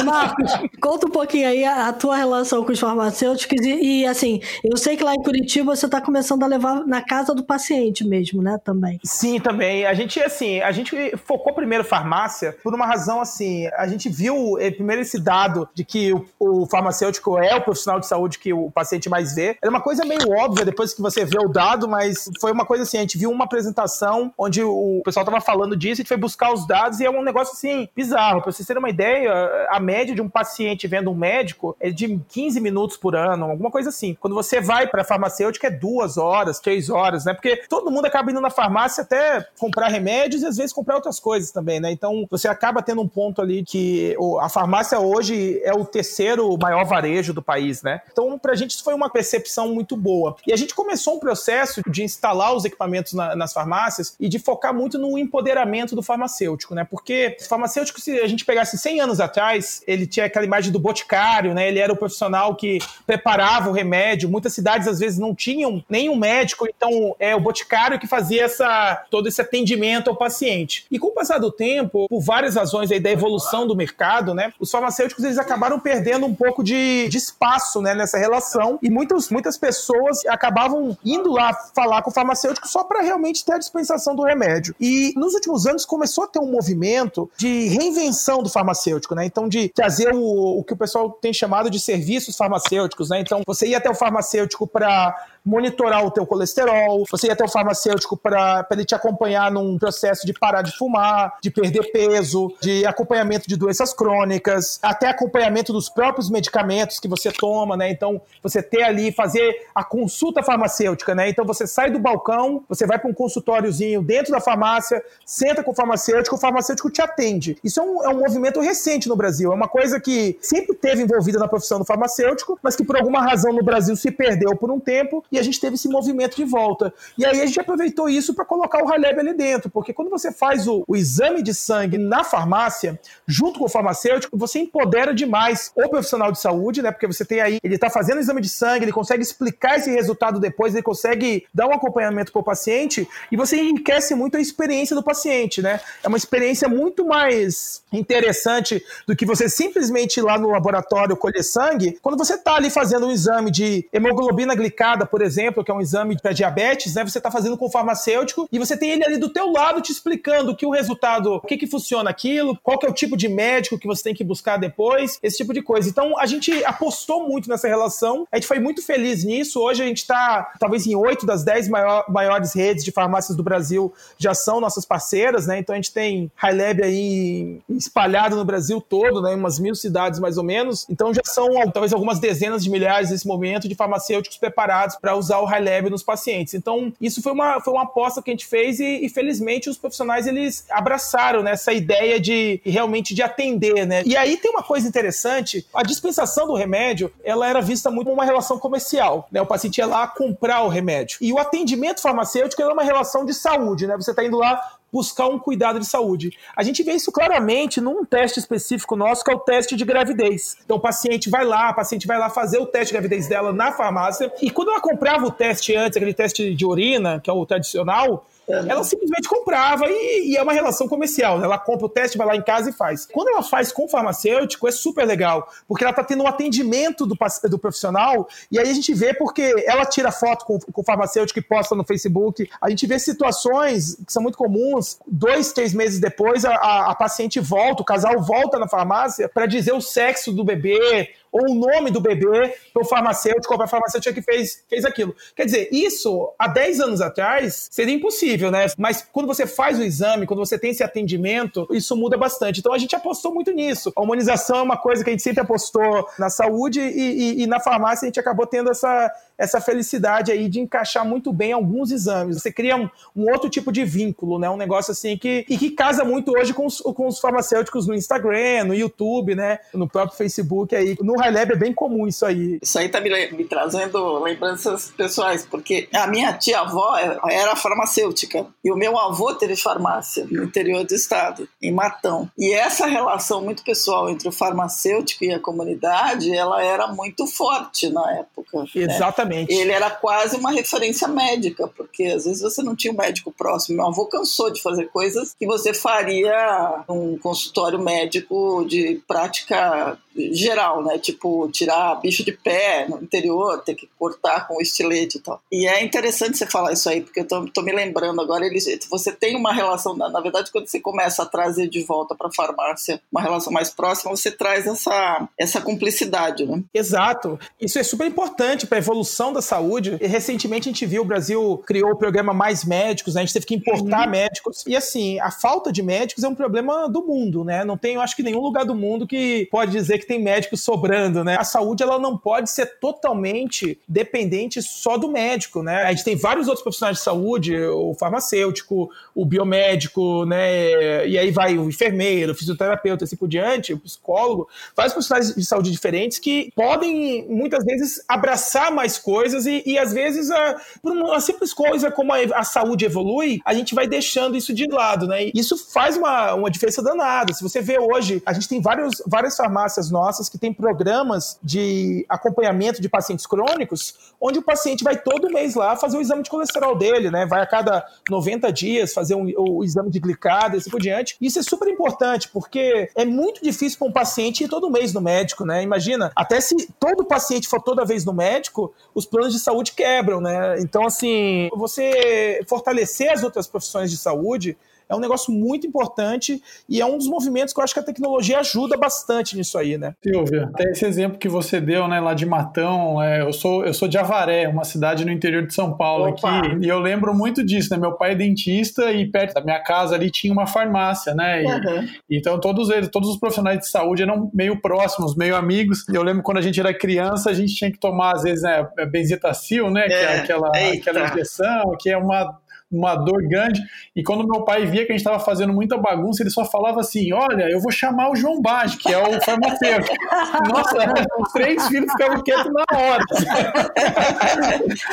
Ô, Marcos, conta um pouquinho aí a, a, tua relação com os farmacêuticos e, e, assim, eu sei que lá em Curitiba você está começando a levar na casa do paciente mesmo, né, também. Sim, também. A gente, assim, a gente focou primeiro farmácia por uma razão, assim, a gente viu eh, primeiro esse dado de que o, o farmacêutico é o profissional de saúde que o paciente mais vê, era uma coisa meio óbvia depois que você vê o dado, mas foi uma coisa assim, a gente viu uma apresentação onde o pessoal tava falando disso, a gente foi buscar os dados e é um negócio assim, bizarro. Pra vocês terem uma ideia, a média de um paciente vendo um médico é de 15 minutos por ano, alguma coisa assim. Quando você vai pra farmacêutica é duas horas, três horas, né? Porque todo mundo acaba indo na farmácia até comprar remédios e às vezes comprar outras coisas também, né? Então você acaba tendo um ponto ali que a farmácia hoje é o terceiro maior varejo do país, né? Então pra gente isso foi uma percepção percepção muito boa. E a gente começou um processo de instalar os equipamentos na, nas farmácias e de focar muito no empoderamento do farmacêutico, né? Porque farmacêutico, se a gente pegasse 100 anos atrás, ele tinha aquela imagem do boticário, né? Ele era o profissional que preparava o remédio. Muitas cidades às vezes não tinham nenhum médico, então é o boticário que fazia essa todo esse atendimento ao paciente. E com o passar do tempo, por várias razões aí da evolução do mercado, né? Os farmacêuticos eles acabaram perdendo um pouco de, de espaço, né, nessa relação e muitos muitas, pessoas acabavam indo lá falar com o farmacêutico só para realmente ter a dispensação do remédio. E nos últimos anos começou a ter um movimento de reinvenção do farmacêutico, né? Então, de trazer o, o que o pessoal tem chamado de serviços farmacêuticos, né? Então, você ia até o farmacêutico para monitorar o teu colesterol, você ia até o farmacêutico para ele te acompanhar num processo de parar de fumar, de perder peso, de acompanhamento de doenças crônicas, até acompanhamento dos próprios medicamentos que você toma, né? Então, você ter ali, fazer a consulta farmacêutica, né? Então, você sai do balcão, você vai para um consultóriozinho dentro da farmácia, senta com o farmacêutico, o farmacêutico te atende. Isso é um, é um movimento recente no Brasil, é uma coisa que sempre teve envolvida na profissão do farmacêutico, mas que por alguma razão no Brasil se perdeu por um tempo e a gente teve esse movimento de volta. E aí a gente aproveitou isso para colocar o Haleb ali dentro, porque quando você faz o, o, exame de sangue na farmácia, junto com o farmacêutico, você empodera demais o profissional de saúde, né? Porque você tem aí, ele está fazendo o exame de sangue, ele consegue explicar esse resultado depois, ele consegue dar um acompanhamento para o paciente e você enriquece muito a experiência do paciente, né? É uma experiência muito mais interessante do que você simplesmente ir lá no laboratório colher sangue, quando você está ali fazendo um exame de hemoglobina glicada, por por exemplo, que é um exame para diabetes, né? Você está fazendo com o farmacêutico e você tem ele ali do teu lado te explicando que o resultado, o que que funciona aquilo, qual que é o tipo de médico que você tem que buscar depois, esse tipo de coisa. Então, a gente apostou muito nessa relação, a gente foi muito feliz nisso. Hoje a gente está, talvez, em oito das dez maior, maiores redes de farmácias do Brasil já são nossas parceiras, né? Então, a gente tem High Lab aí espalhado no Brasil todo, né? Umas mil cidades mais ou menos. Então, já são talvez algumas dezenas de milhares nesse momento de farmacêuticos preparados para usar o High Lab nos pacientes. Então, isso foi uma, foi uma aposta que a gente fez e, e felizmente, os profissionais eles abraçaram né, essa ideia de realmente de atender, né? E aí tem uma coisa interessante, a dispensação do remédio, ela era vista muito como uma relação comercial, né? O paciente ia lá comprar o remédio. E o atendimento farmacêutico é uma relação de saúde, né? Você está indo lá buscar um cuidado de saúde. A gente vê isso claramente num teste específico nosso, que é o teste de gravidez. Então o paciente vai lá, a paciente vai lá fazer o teste de gravidez dela na farmácia, e quando ela comprava o teste antes, aquele teste de urina, que é o tradicional, ela simplesmente comprava e, e, é uma relação comercial. Né? Ela compra o teste, vai lá em casa e faz. Quando ela faz com o farmacêutico, é super legal, porque ela está tendo um atendimento do, do profissional, e aí a gente vê porque ela tira foto com, com o farmacêutico e posta no Facebook. A gente vê situações que são muito comuns. Dois, três meses depois, a, a, a paciente volta, o casal volta na farmácia para dizer o sexo do bebê, ou o nome do bebê para o farmacêutico, ou para a farmacêutica que fez, fez aquilo. Quer dizer, isso há 10 anos atrás seria impossível, né? Mas quando você faz o exame, quando você tem esse atendimento, isso muda bastante. Então a gente apostou muito nisso. A humanização é uma coisa que a gente sempre apostou na saúde e, e, e na farmácia a gente acabou tendo essa, essa felicidade aí de encaixar muito bem alguns exames. Você cria um, um outro tipo de vínculo, né? Um negócio assim que, e que casa muito hoje com os, com os farmacêuticos no Instagram, no YouTube, né? No próprio Facebook aí. No High Lab é bem comum isso aí. Isso aí tá me, me trazendo lembranças pessoais, porque a minha tia-avó era farmacêutica e o meu avô teve farmácia no interior do estado, em Matão. E essa relação muito pessoal entre o farmacêutico e a comunidade, ela era muito forte na época. Né? Exatamente. Né? Exatamente. Ele era quase uma referência médica, porque às vezes você não tinha um médico próximo. Meu avô cansou de fazer coisas que você faria num consultório médico de prática geral, né? Tipo, tirar bicho de pé no interior, ter que cortar com estilete e tal. E é interessante você falar isso aí, porque eu tô, tô me lembrando agora, ele, você tem uma relação, na, verdade, quando você começa a trazer de volta para a farmácia uma relação mais próxima, você traz essa, essa cumplicidade, né? Exato. Isso é super importante para a evolução da saúde. E, recentemente a gente viu o Brasil criou o programa Mais Médicos, né? a gente teve que importar uhum. médicos. E assim, a falta de médicos é um problema do mundo, né? Não tem, eu acho que nenhum lugar do mundo que pode dizer que tem médicos sobrando, né? A saúde ela não pode ser totalmente dependente só do médico, né? A gente tem vários outros profissionais de saúde, o farmacêutico, o biomédico, né? E aí vai o enfermeiro, o fisioterapeuta, assim por diante, o psicólogo, vários profissionais de saúde diferentes que podem muitas vezes abraçar mais coisas e, e às vezes a, por uma simples coisa como a, a, saúde evolui, a gente vai deixando isso de lado, né? E isso faz uma, uma diferença danada. Se você vê hoje, a gente tem vários, várias farmácias nossas que tem programas de acompanhamento de pacientes crônicos, onde o paciente vai todo mês lá fazer o exame de colesterol dele, né? Vai a cada 90 dias fazer um, o exame de glicada e assim por diante. Isso é super importante, porque é muito difícil para um paciente ir todo mês no médico, né? Imagina, até se todo paciente for toda vez no médico, os planos de saúde quebram, né? Então, assim, você fortalecer as outras profissões de saúde é um negócio muito importante e é um dos movimentos que eu acho que a tecnologia ajuda bastante nisso aí, né? Silvia, até esse exemplo que você deu, né, lá de Matão, é, eu, sou, eu sou de Avaré, uma cidade no interior de São Paulo Opa. aqui, e eu lembro muito disso, né? Meu pai é dentista e perto da minha casa ali tinha uma farmácia, né? E, uhum. Então todos eles, todos os profissionais de saúde eram meio próximos, meio amigos. Eu lembro quando a gente era criança, a gente tinha que tomar, às vezes, né, benzetacil, né? É, que é aquela, aquela injeção, que é uma uma dor grande. E quando meu pai via que a gente estava fazendo muita bagunça, ele só falava assim: Olha, eu vou chamar o João Bage, que é o farmacêutico. Nossa, os três filhos ficavam quietos na hora.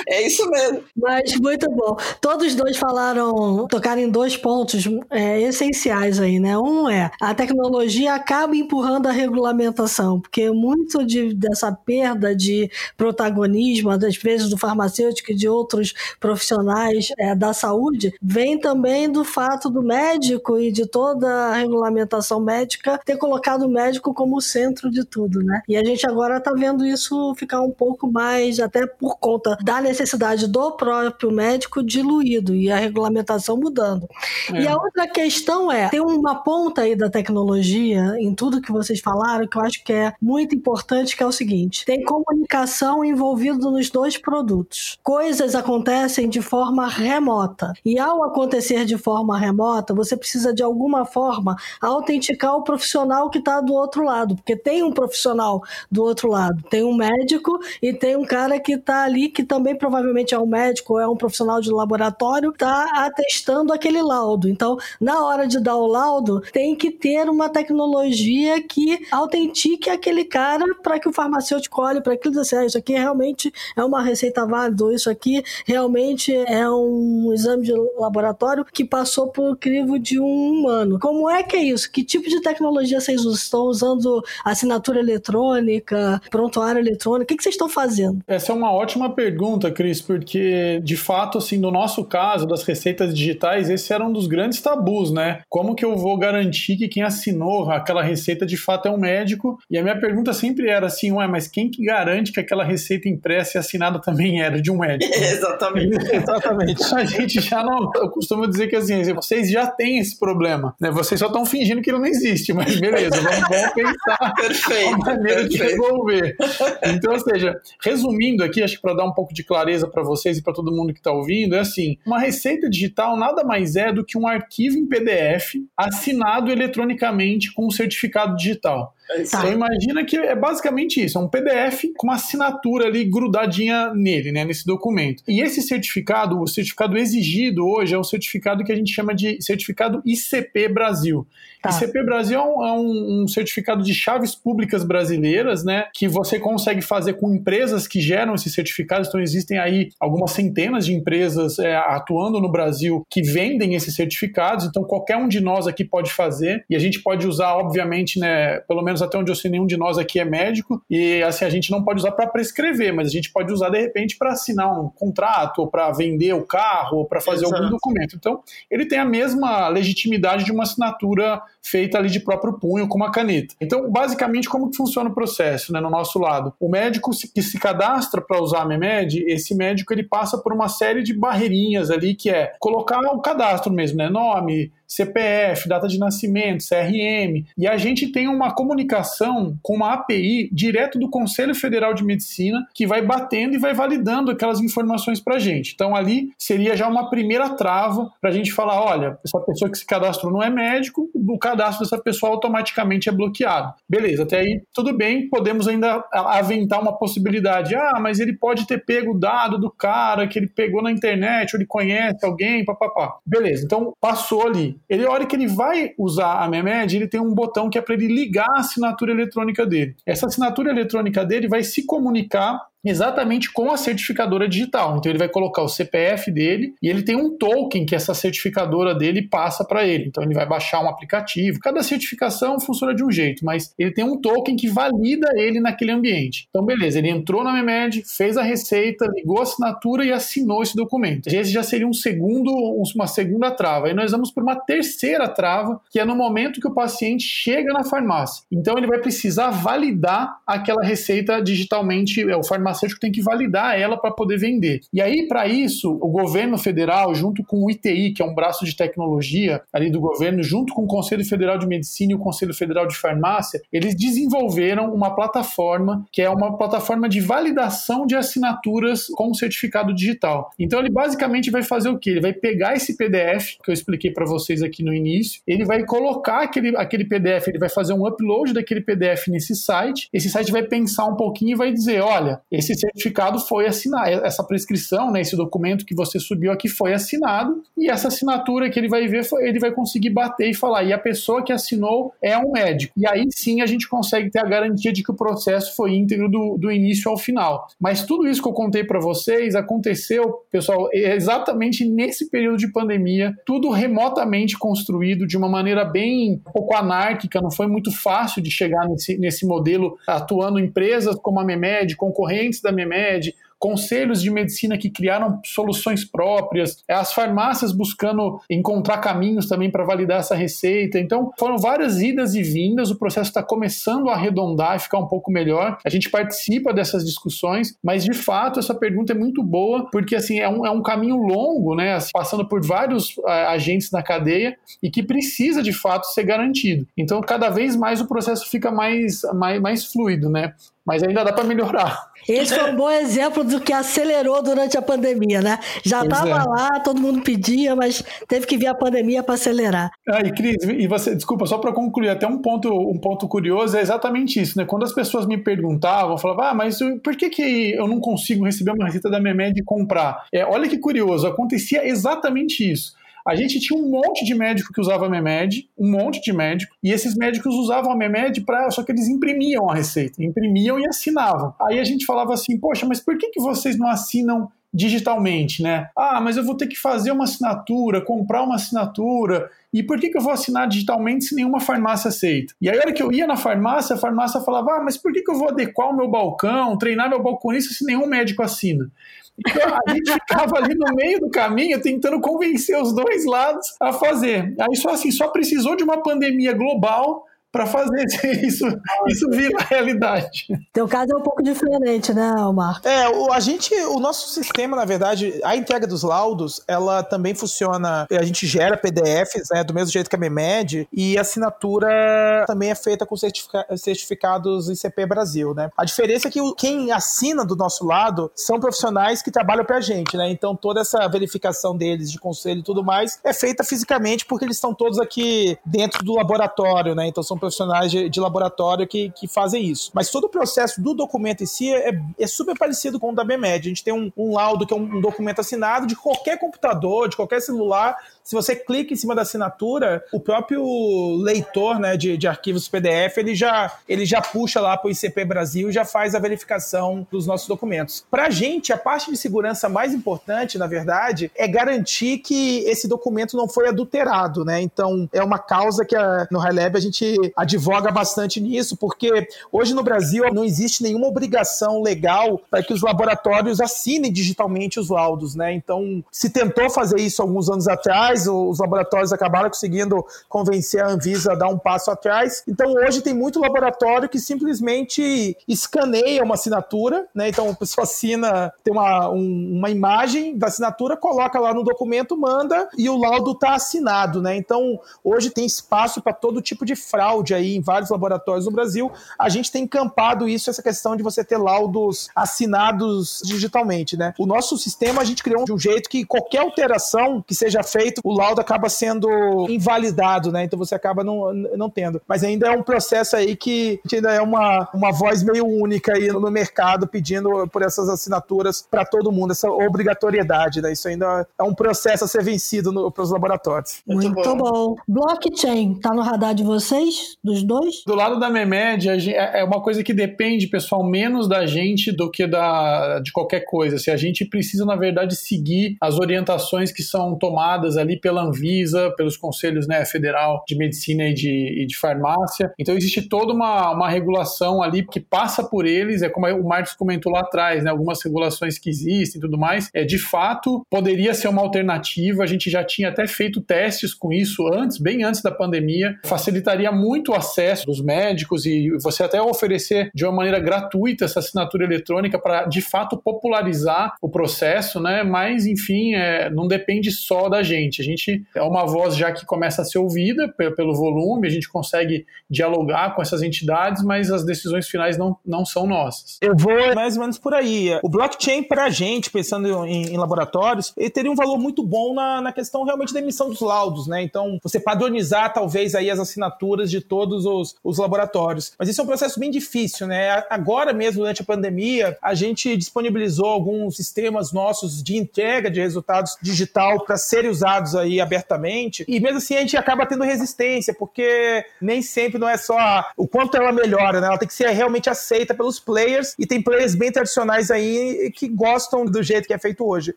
é isso mesmo. Mas muito bom. Todos dois falaram, tocaram em dois pontos é, essenciais aí, né? Um é a tecnologia acaba empurrando a regulamentação, porque muito de, dessa perda de protagonismo das empresas do farmacêutico e de outros profissionais é, da saúde saúde vem também do fato do médico e de toda a regulamentação médica ter colocado o médico como o centro de tudo, né? E a gente agora está vendo isso ficar um pouco mais, até por conta da necessidade do próprio médico diluído e a regulamentação mudando. É. E a outra questão é, tem uma ponta aí da tecnologia em tudo que vocês falaram que eu acho que é muito importante, que é o seguinte, tem comunicação envolvida nos dois produtos. Coisas acontecem de forma remota remota. E ao acontecer de forma remota, você precisa de alguma forma autenticar o profissional que está do outro lado, porque tem um profissional do outro lado, tem um médico e tem um cara que está ali que também provavelmente é um médico ou é um profissional de laboratório, está atestando aquele laudo. Então, na hora de dar o laudo, tem que ter uma tecnologia que autentique aquele cara para que o farmacêutico olhe para aquilo e diga assim, ah, isso aqui realmente é uma receita válida, isso aqui realmente é um exame de laboratório que passou por crivo de um humano. Como é que é isso? Que tipo de tecnologia vocês estão usando? Assinatura eletrônica, prontuário eletrônico? O que, que vocês estão fazendo? Essa é uma ótima pergunta, Cris, porque de fato, assim, no nosso caso, das receitas digitais, esse era um dos grandes tabus, né? Como que eu vou garantir que quem assinou aquela receita de fato é um médico? E a minha pergunta sempre era assim, ué, mas quem que garante que aquela receita impressa e assinada também era de um médico? Exatamente. Exatamente. A gente já não. Eu costumo dizer que assim, vocês já têm esse problema, né? Vocês só estão fingindo que ele não existe, mas beleza, vamos, vamos pensar perfeito, uma maneira perfeito. de resolver. Então, ou seja, resumindo aqui, acho que para dar um pouco de clareza para vocês e para todo mundo que está ouvindo, é assim: uma receita digital nada mais é do que um arquivo em PDF assinado eletronicamente com um certificado digital. É então imagina que é basicamente isso, é um PDF com uma assinatura ali grudadinha nele, né, nesse documento. E esse certificado, o certificado exigido hoje é o certificado que a gente chama de certificado ICP Brasil. Tá. ICP Brasil é um, é um, certificado de chaves públicas brasileiras, né, que você consegue fazer com empresas que geram esses certificados. Então existem aí algumas centenas de empresas é, atuando no Brasil que vendem esses certificados. Então qualquer um de nós aqui pode fazer e a gente pode usar, obviamente, né, pelo menos até onde eu sei, nenhum de nós aqui é médico e assim a gente não pode usar para prescrever, mas a gente pode usar de repente para assinar um contrato ou para vender o carro ou para fazer Exato. algum documento. Então ele tem a mesma legitimidade de uma assinatura feita ali de próprio punho com uma caneta. Então, basicamente, como que funciona o processo, né, no nosso lado? O médico que se cadastra para usar a MEMED, esse médico ele passa por uma série de barreirinhas ali que é colocar o cadastro mesmo, né, nome, CPF, data de nascimento, CRM, e a gente tem uma comunicação com uma API direto do Conselho Federal de Medicina que vai batendo e vai validando aquelas informações para a gente. Então ali seria já uma primeira trava para a gente falar, olha, essa pessoa que se cadastrou não é médico, o cadastro dessa pessoa automaticamente é bloqueado. Beleza, até aí tudo bem, podemos ainda aventar uma possibilidade. Ah, mas ele pode ter pego o dado do cara que ele pegou na internet, ou ele conhece alguém, papapá. Beleza, então passou ali. Ele, a hora que ele vai usar a MEMED, ele tem um botão que é para ele ligar a assinatura eletrônica dele. Essa assinatura eletrônica dele vai se comunicar exatamente com a certificadora digital. Então ele vai colocar o CPF dele e ele tem um token que essa certificadora dele passa para ele. Então ele vai baixar um aplicativo. Cada certificação funciona de um jeito, mas ele tem um token que valida ele naquele ambiente. Então beleza, ele entrou na Memed, fez a receita, ligou a assinatura e assinou esse documento. Esse já seria um segundo, uma segunda trava. Aí nós vamos por uma terceira trava, que é no momento que o paciente chega na farmácia. Então ele vai precisar validar aquela receita digitalmente, é o farmacêutico farmacêutico tem que validar ela para poder vender. E aí, para isso, o governo federal, junto com o ITI, que é um braço de tecnologia ali do governo, junto com o Conselho Federal de Medicina e o Conselho Federal de Farmácia, eles desenvolveram uma plataforma que é uma plataforma de validação de assinaturas com certificado digital. Então, ele basicamente vai fazer o quê? Ele vai pegar esse PDF que eu expliquei para vocês aqui no início, ele vai colocar aquele, aquele PDF, ele vai fazer um upload daquele PDF nesse site. Esse site vai pensar um pouquinho e vai dizer: olha, esse esse certificado foi assinado, essa prescrição, né, esse documento que você subiu aqui foi assinado, e essa assinatura que ele vai ver, ele vai conseguir bater e falar, e a pessoa que assinou é um médico. E aí sim a gente consegue ter a garantia de que o processo foi íntegro do, do início ao final. Mas tudo isso que eu contei para vocês aconteceu, pessoal, exatamente nesse período de pandemia, tudo remotamente construído de uma maneira bem um pouco anárquica, não foi muito fácil de chegar nesse, nesse modelo atuando empresas como a Memed, concorrentes da MEMED, conselhos de medicina que criaram soluções próprias, as farmácias buscando encontrar caminhos também para validar essa receita. Então, foram várias idas e vindas, o processo está começando a arredondar e ficar um pouco melhor. A gente participa dessas discussões, mas de fato essa pergunta é muito boa, porque assim é um, é um caminho longo, né? Assim, passando por vários uh, agentes na cadeia e que precisa de fato ser garantido. Então, cada vez mais o processo fica mais, mais, mais fluido, né? Mas ainda dá para melhorar. Esse foi um bom exemplo do que acelerou durante a pandemia, né? Já estava é. lá, todo mundo pedia, mas teve que vir a pandemia para acelerar. Ah, e Cris, e você, desculpa, só para concluir, até um ponto, um ponto curioso é exatamente isso, né? Quando as pessoas me perguntavam, falavam, ah, mas por que, que eu não consigo receber uma receita da Memed e comprar? É, olha que curioso, acontecia exatamente isso. A gente tinha um monte de médico que usava Memed, um monte de médico, e esses médicos usavam a Memed para só que eles imprimiam a receita, imprimiam e assinavam. Aí a gente falava assim, poxa, mas por que, que vocês não assinam digitalmente, né? Ah, mas eu vou ter que fazer uma assinatura, comprar uma assinatura. E por que, que eu vou assinar digitalmente se nenhuma farmácia aceita? E aí, a hora que eu ia na farmácia, a farmácia falava: Ah, mas por que, que eu vou adequar o meu balcão, treinar meu balconista se nenhum médico assina? Então, a gente ficava ali no meio do caminho tentando convencer os dois lados a fazer. Aí só assim, só precisou de uma pandemia global para fazer isso, isso virar realidade. Teu caso é um pouco diferente, né, Omar? É, o, a gente, o nosso sistema, na verdade, a entrega dos laudos, ela também funciona, a gente gera PDFs, né, do mesmo jeito que a MEMED, e a assinatura também é feita com certifica, certificados ICP Brasil, né? A diferença é que o, quem assina do nosso lado são profissionais que trabalham pra gente, né? Então toda essa verificação deles de conselho e tudo mais é feita fisicamente porque eles estão todos aqui dentro do laboratório, né? Então são profissionais de, de laboratório que, que fazem isso. Mas todo o processo do documento em si é, é super parecido com o da BMED. A gente tem um, um laudo que é um, um documento assinado de qualquer computador, de qualquer celular, se você clica em cima da assinatura, o próprio leitor né, de, de arquivos PDF ele já, ele já puxa lá para o ICP Brasil e já faz a verificação dos nossos documentos. Para a gente, a parte de segurança mais importante, na verdade, é garantir que esse documento não foi adulterado. Né? Então, é uma causa que a, no HiLab a gente advoga bastante nisso, porque hoje no Brasil não existe nenhuma obrigação legal para que os laboratórios assinem digitalmente os laudos. Né? Então, se tentou fazer isso alguns anos atrás, os laboratórios acabaram conseguindo convencer a Anvisa a dar um passo atrás. Então hoje tem muito laboratório que simplesmente escaneia uma assinatura, né? Então a pessoa assina, tem uma, um, uma imagem da assinatura, coloca lá no documento, manda e o laudo está assinado, né? Então hoje tem espaço para todo tipo de fraude aí em vários laboratórios no Brasil. A gente tem encampado isso, essa questão de você ter laudos assinados digitalmente, né? O nosso sistema a gente criou de um jeito que qualquer alteração que seja feita o laudo acaba sendo invalidado, né? Então você acaba não, não tendo. Mas ainda é um processo aí que ainda é uma, uma voz meio única aí no mercado pedindo por essas assinaturas para todo mundo, essa obrigatoriedade, né? Isso ainda é um processo a ser vencido para os laboratórios. Muito, Muito bom. bom. Blockchain, tá no radar de vocês, dos dois? Do lado da Memed, é, é uma coisa que depende, pessoal, menos da gente do que da, de qualquer coisa. Se a gente precisa, na verdade, seguir as orientações que são tomadas ali pela Anvisa, pelos conselhos né, federal de medicina e de, e de farmácia. Então existe toda uma, uma regulação ali que passa por eles, é como o Marcos comentou lá atrás, né, algumas regulações que existem e tudo mais. É, de fato, poderia ser uma alternativa, a gente já tinha até feito testes com isso antes, bem antes da pandemia, facilitaria muito o acesso dos médicos e você até oferecer de uma maneira gratuita essa assinatura eletrônica para de fato popularizar o processo, né? Mas enfim, é, não depende só da gente gente é uma voz já que começa a ser ouvida pelo volume, a gente consegue dialogar com essas entidades, mas as decisões finais não, não são nossas. Eu vou mais ou menos por aí. O blockchain, para a gente, pensando em, em, laboratórios, ele teria um valor muito bom na, na questão realmente da emissão dos laudos, né? Então, você padronizar talvez aí as assinaturas de todos os, os laboratórios. Mas isso é um processo bem difícil, né? Agora mesmo, durante a pandemia, a gente disponibilizou alguns sistemas nossos de entrega de resultados digital para serem usados aí abertamente, e mesmo assim a gente acaba tendo resistência, porque nem sempre não é só o quanto ela melhora, né? Ela tem que ser realmente aceita pelos players, e tem players bem tradicionais aí que gostam do jeito que é feito hoje.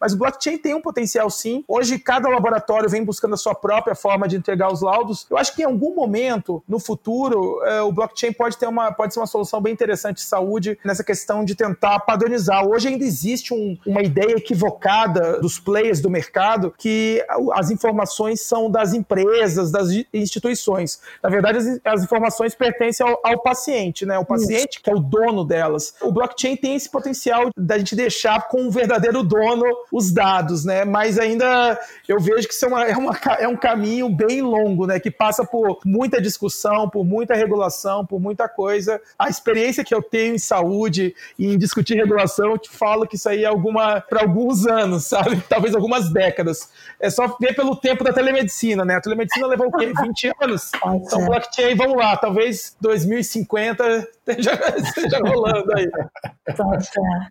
Mas o blockchain tem um potencial sim. Hoje cada laboratório vem buscando a sua própria forma de entregar os laudos. Eu acho que em algum momento, no futuro, é, o blockchain pode ter uma pode ser uma solução bem interessante de saúde nessa questão de tentar padronizar. Hoje ainda existe um, uma ideia equivocada dos players do mercado que as as informações são das empresas, das instituições. Na verdade, as, as informações pertencem ao, ao, paciente, né? O paciente Isso. que é o dono delas. O blockchain tem esse potencial da gente deixar com o verdadeiro dono os dados, né? Mas ainda eu vejo que isso é, uma, é, uma, é um caminho bem longo, né? Que passa por muita discussão por muita regulação, por muita coisa. A experiência que eu tenho em saúde e em discutir regulação, eu te falo que isso aí é alguma para alguns anos, sabe? Talvez algumas décadas. É só ver pelo tempo da telemedicina, né? A telemedicina levou o quê? 20 anos. Então, blockchain, vamos lá, talvez 2050 esteja, esteja rolando aí.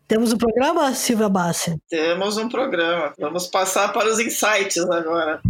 Temos um programa, Silvia Bassi? Temos um programa. Vamos passar para os insights agora.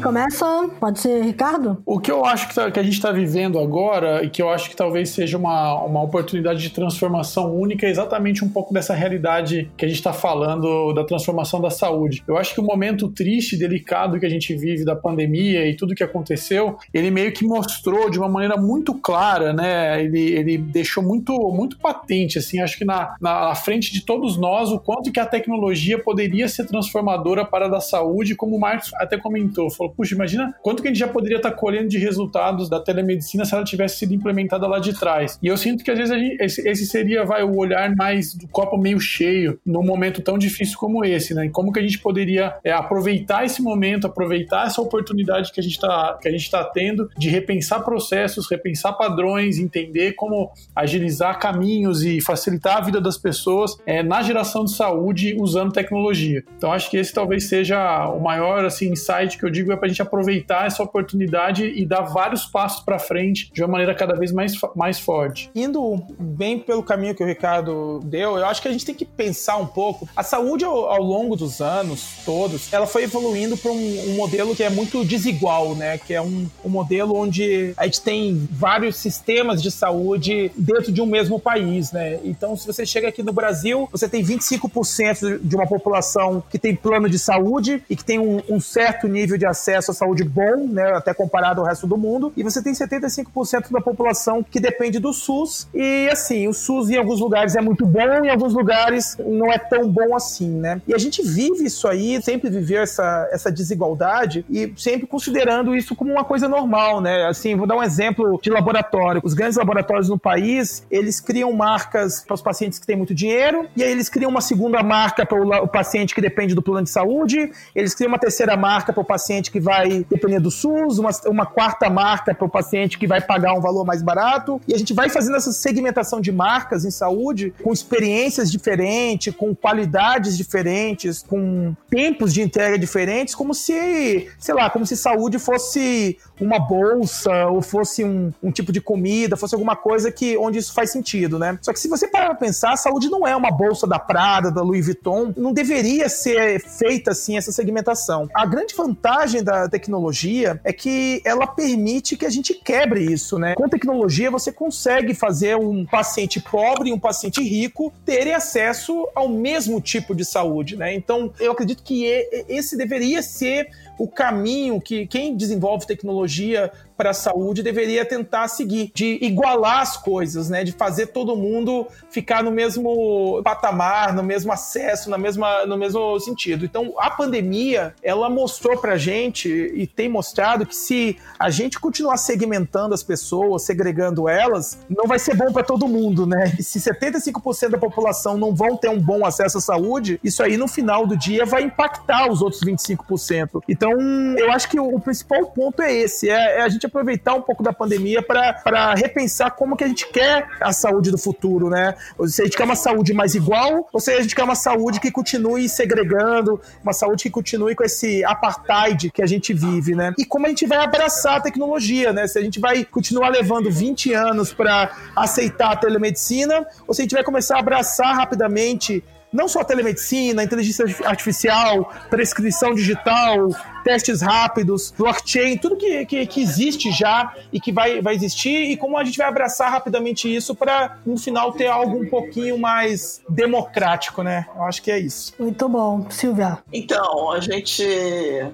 Começa? Pode ser Ricardo? O que eu acho que, tá, que a gente está vivendo agora e que eu acho que talvez seja uma, uma oportunidade de transformação única é exatamente um pouco dessa realidade que a gente está falando da transformação da saúde. Eu acho que o momento triste, delicado que a gente vive da pandemia e tudo que aconteceu, ele meio que mostrou de uma maneira muito clara, né? Ele, ele deixou muito, muito patente, assim, acho que na, na frente de todos nós, o quanto que a tecnologia poderia ser transformadora para a da saúde, como o Marcos até comentou, falou, puxa, imagina quanto que a gente já poderia estar colhendo de resultados da telemedicina se ela tivesse sido implementada lá de trás. E eu sinto que às vezes gente, esse, esse, seria vai, o olhar mais do copo meio cheio num momento tão difícil como esse, né? E como que a gente poderia é, aproveitar esse momento, aproveitar essa oportunidade que a gente está que a gente está tendo de repensar processos, repensar padrões, entender como agilizar caminhos e facilitar a vida das pessoas é, na geração de saúde usando tecnologia. Então acho que esse talvez seja o maior assim insight que eu digo é para a gente aproveitar essa oportunidade e dar vários passos para frente de uma maneira cada vez mais, mais forte. Indo bem pelo caminho que o Ricardo deu, eu acho que a gente tem que pensar um pouco. A saúde, ao, ao longo dos anos todos, ela foi evoluindo para um, um, modelo que é muito desigual, né? Que é um, um modelo onde a gente tem vários sistemas de saúde dentro de um mesmo país, né? Então, se você chega aqui no Brasil, você tem 25% de uma população que tem plano de saúde e que tem um, um certo nível de acesso acesso à saúde bom, né, até comparado ao resto do mundo, e você tem 75% da população que depende do SUS, e assim, o SUS em alguns lugares é muito bom, em alguns lugares não é tão bom assim, né? E a gente vive isso aí, sempre viveu essa, essa desigualdade e sempre considerando isso como uma coisa normal, né? Assim, vou dar um exemplo de laboratório. Os grandes laboratórios no país, eles criam marcas para os pacientes que têm muito dinheiro, e aí eles criam uma segunda marca para o paciente que depende do plano de saúde, eles criam uma terceira marca para o paciente que vai depender do SUS, uma, uma quarta marca para o paciente que vai pagar um valor mais barato. E a gente vai fazendo essa segmentação de marcas em saúde com experiências diferentes, com qualidades diferentes, com tempos de entrega diferentes, como se, sei lá, como se saúde fosse uma bolsa ou fosse um, um tipo de comida, fosse alguma coisa que onde isso faz sentido, né? Só que se você parar para pensar, a saúde não é uma bolsa da Prada, da Louis Vuitton, não deveria ser feita assim essa segmentação. A grande vantagem da tecnologia é que ela permite que a gente quebre isso, né? Com tecnologia você consegue fazer um paciente pobre e um paciente rico terem acesso ao mesmo tipo de saúde, né? Então, eu acredito que esse deveria ser o caminho que quem desenvolve tecnologia para a saúde deveria tentar seguir, de igualar as coisas, né? De fazer todo mundo ficar no mesmo patamar, no mesmo acesso, na mesma, no mesmo sentido. Então, a pandemia, ela mostrou para a gente e tem mostrado que se a gente continuar segmentando as pessoas, segregando elas, não vai ser bom para todo mundo, né? E se 75% da população não vão ter um bom acesso à saúde, isso aí no final do dia vai impactar os outros 25%. Então, eu acho que o principal ponto é esse, é, é a gente aproveitar um pouco da pandemia para repensar como que a gente quer a saúde do futuro, né? Se a gente quer uma saúde mais igual, ou se a gente quer uma saúde que continue segregando, uma saúde que continue com esse apartheid que a gente vive, né? E como a gente vai abraçar a tecnologia, né? Se a gente vai continuar levando 20 anos para aceitar a telemedicina, ou se a gente vai começar a abraçar rapidamente não só a telemedicina, inteligência artificial, prescrição digital, testes rápidos, blockchain, tudo que, que, que, existe já e que vai, vai existir e como a gente vai abraçar rapidamente isso para no final ter algo um pouquinho mais democrático, né? Eu acho que é isso. Muito bom, Silvia. Então, a gente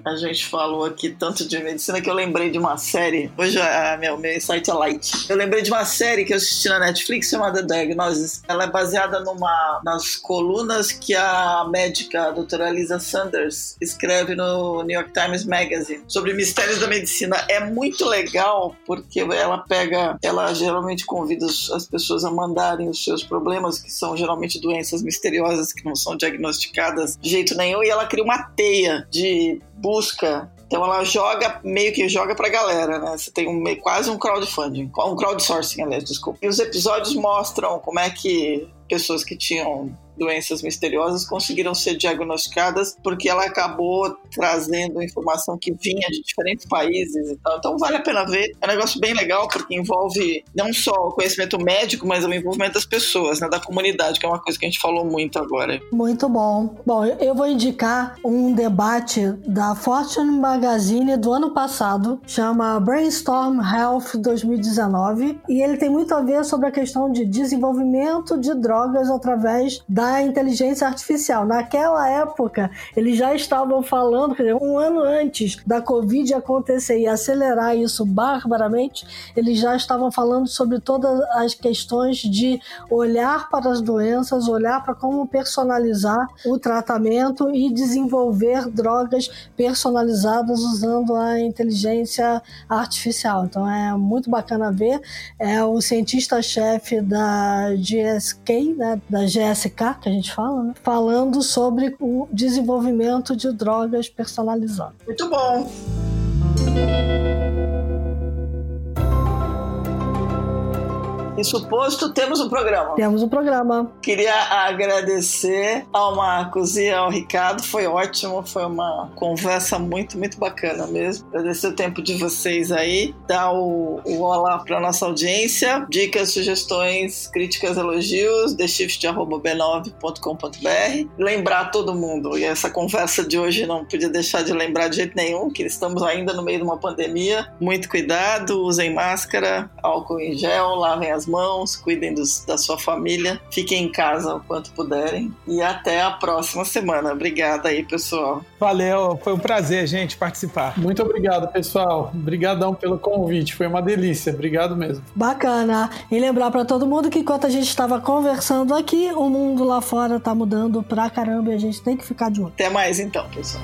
a gente falou aqui tanto de medicina que eu lembrei de uma série. Hoje é meu meu insight é light. Eu lembrei de uma série que eu assisti na Netflix chamada Diagnosis. Ela é baseada numa nas colunas que a médica a doutora Lisa Sanders escreve no New York Times Times Magazine sobre mistérios da medicina. É muito legal porque ela pega, ela geralmente convida as pessoas a mandarem os seus problemas, que são geralmente doenças misteriosas que não são diagnosticadas de jeito nenhum, e ela cria uma teia de busca então ela joga, meio que joga pra galera, né? Você tem um, quase um crowdfunding, um crowdsourcing, aliás, desculpa. E os episódios mostram como é que pessoas que tinham doenças misteriosas conseguiram ser diagnosticadas porque ela acabou trazendo informação que vinha de diferentes países e tal. Então vale a pena ver. É um negócio bem legal porque envolve não só o conhecimento médico, mas o envolvimento das pessoas, né, da comunidade, que é uma coisa que a gente falou muito agora. Muito bom. Bom, eu vou indicar um debate da Fortune Magazine do ano passado, chama Brainstorm Health 2019, e ele tem muito a ver sobre a questão de desenvolvimento de drogas através da da inteligência artificial. Naquela época, eles já estavam falando, quer dizer, um ano antes da Covid acontecer e acelerar isso barbaramente, eles já estavam falando sobre todas as questões de olhar para as doenças, olhar para como personalizar o tratamento e desenvolver drogas personalizadas usando a inteligência artificial. Então é muito bacana ver. É o cientista-chefe da GSK, né, da GSK, que a gente fala, né? falando sobre o desenvolvimento de drogas personalizadas. Muito bom. Isso posto, temos um programa. Temos um programa. Queria agradecer ao Marcos e ao Ricardo. Foi ótimo, foi uma conversa muito, muito bacana mesmo. Agradecer o tempo de vocês aí. Dar o, o olá para nossa audiência. Dicas, sugestões, críticas, elogios. theshift.b9.com.br. Lembrar todo mundo, e essa conversa de hoje não podia deixar de lembrar de jeito nenhum, que estamos ainda no meio de uma pandemia. Muito cuidado, usem máscara, álcool em gel, lavem as as mãos, cuidem dos, da sua família, fiquem em casa o quanto puderem e até a próxima semana. Obrigada aí, pessoal. Valeu, foi um prazer, gente, participar. Muito obrigado, pessoal. Obrigadão pelo convite, foi uma delícia. Obrigado mesmo. Bacana. E lembrar para todo mundo que enquanto a gente estava conversando aqui, o mundo lá fora tá mudando pra caramba e a gente tem que ficar de olho. Até mais então, pessoal.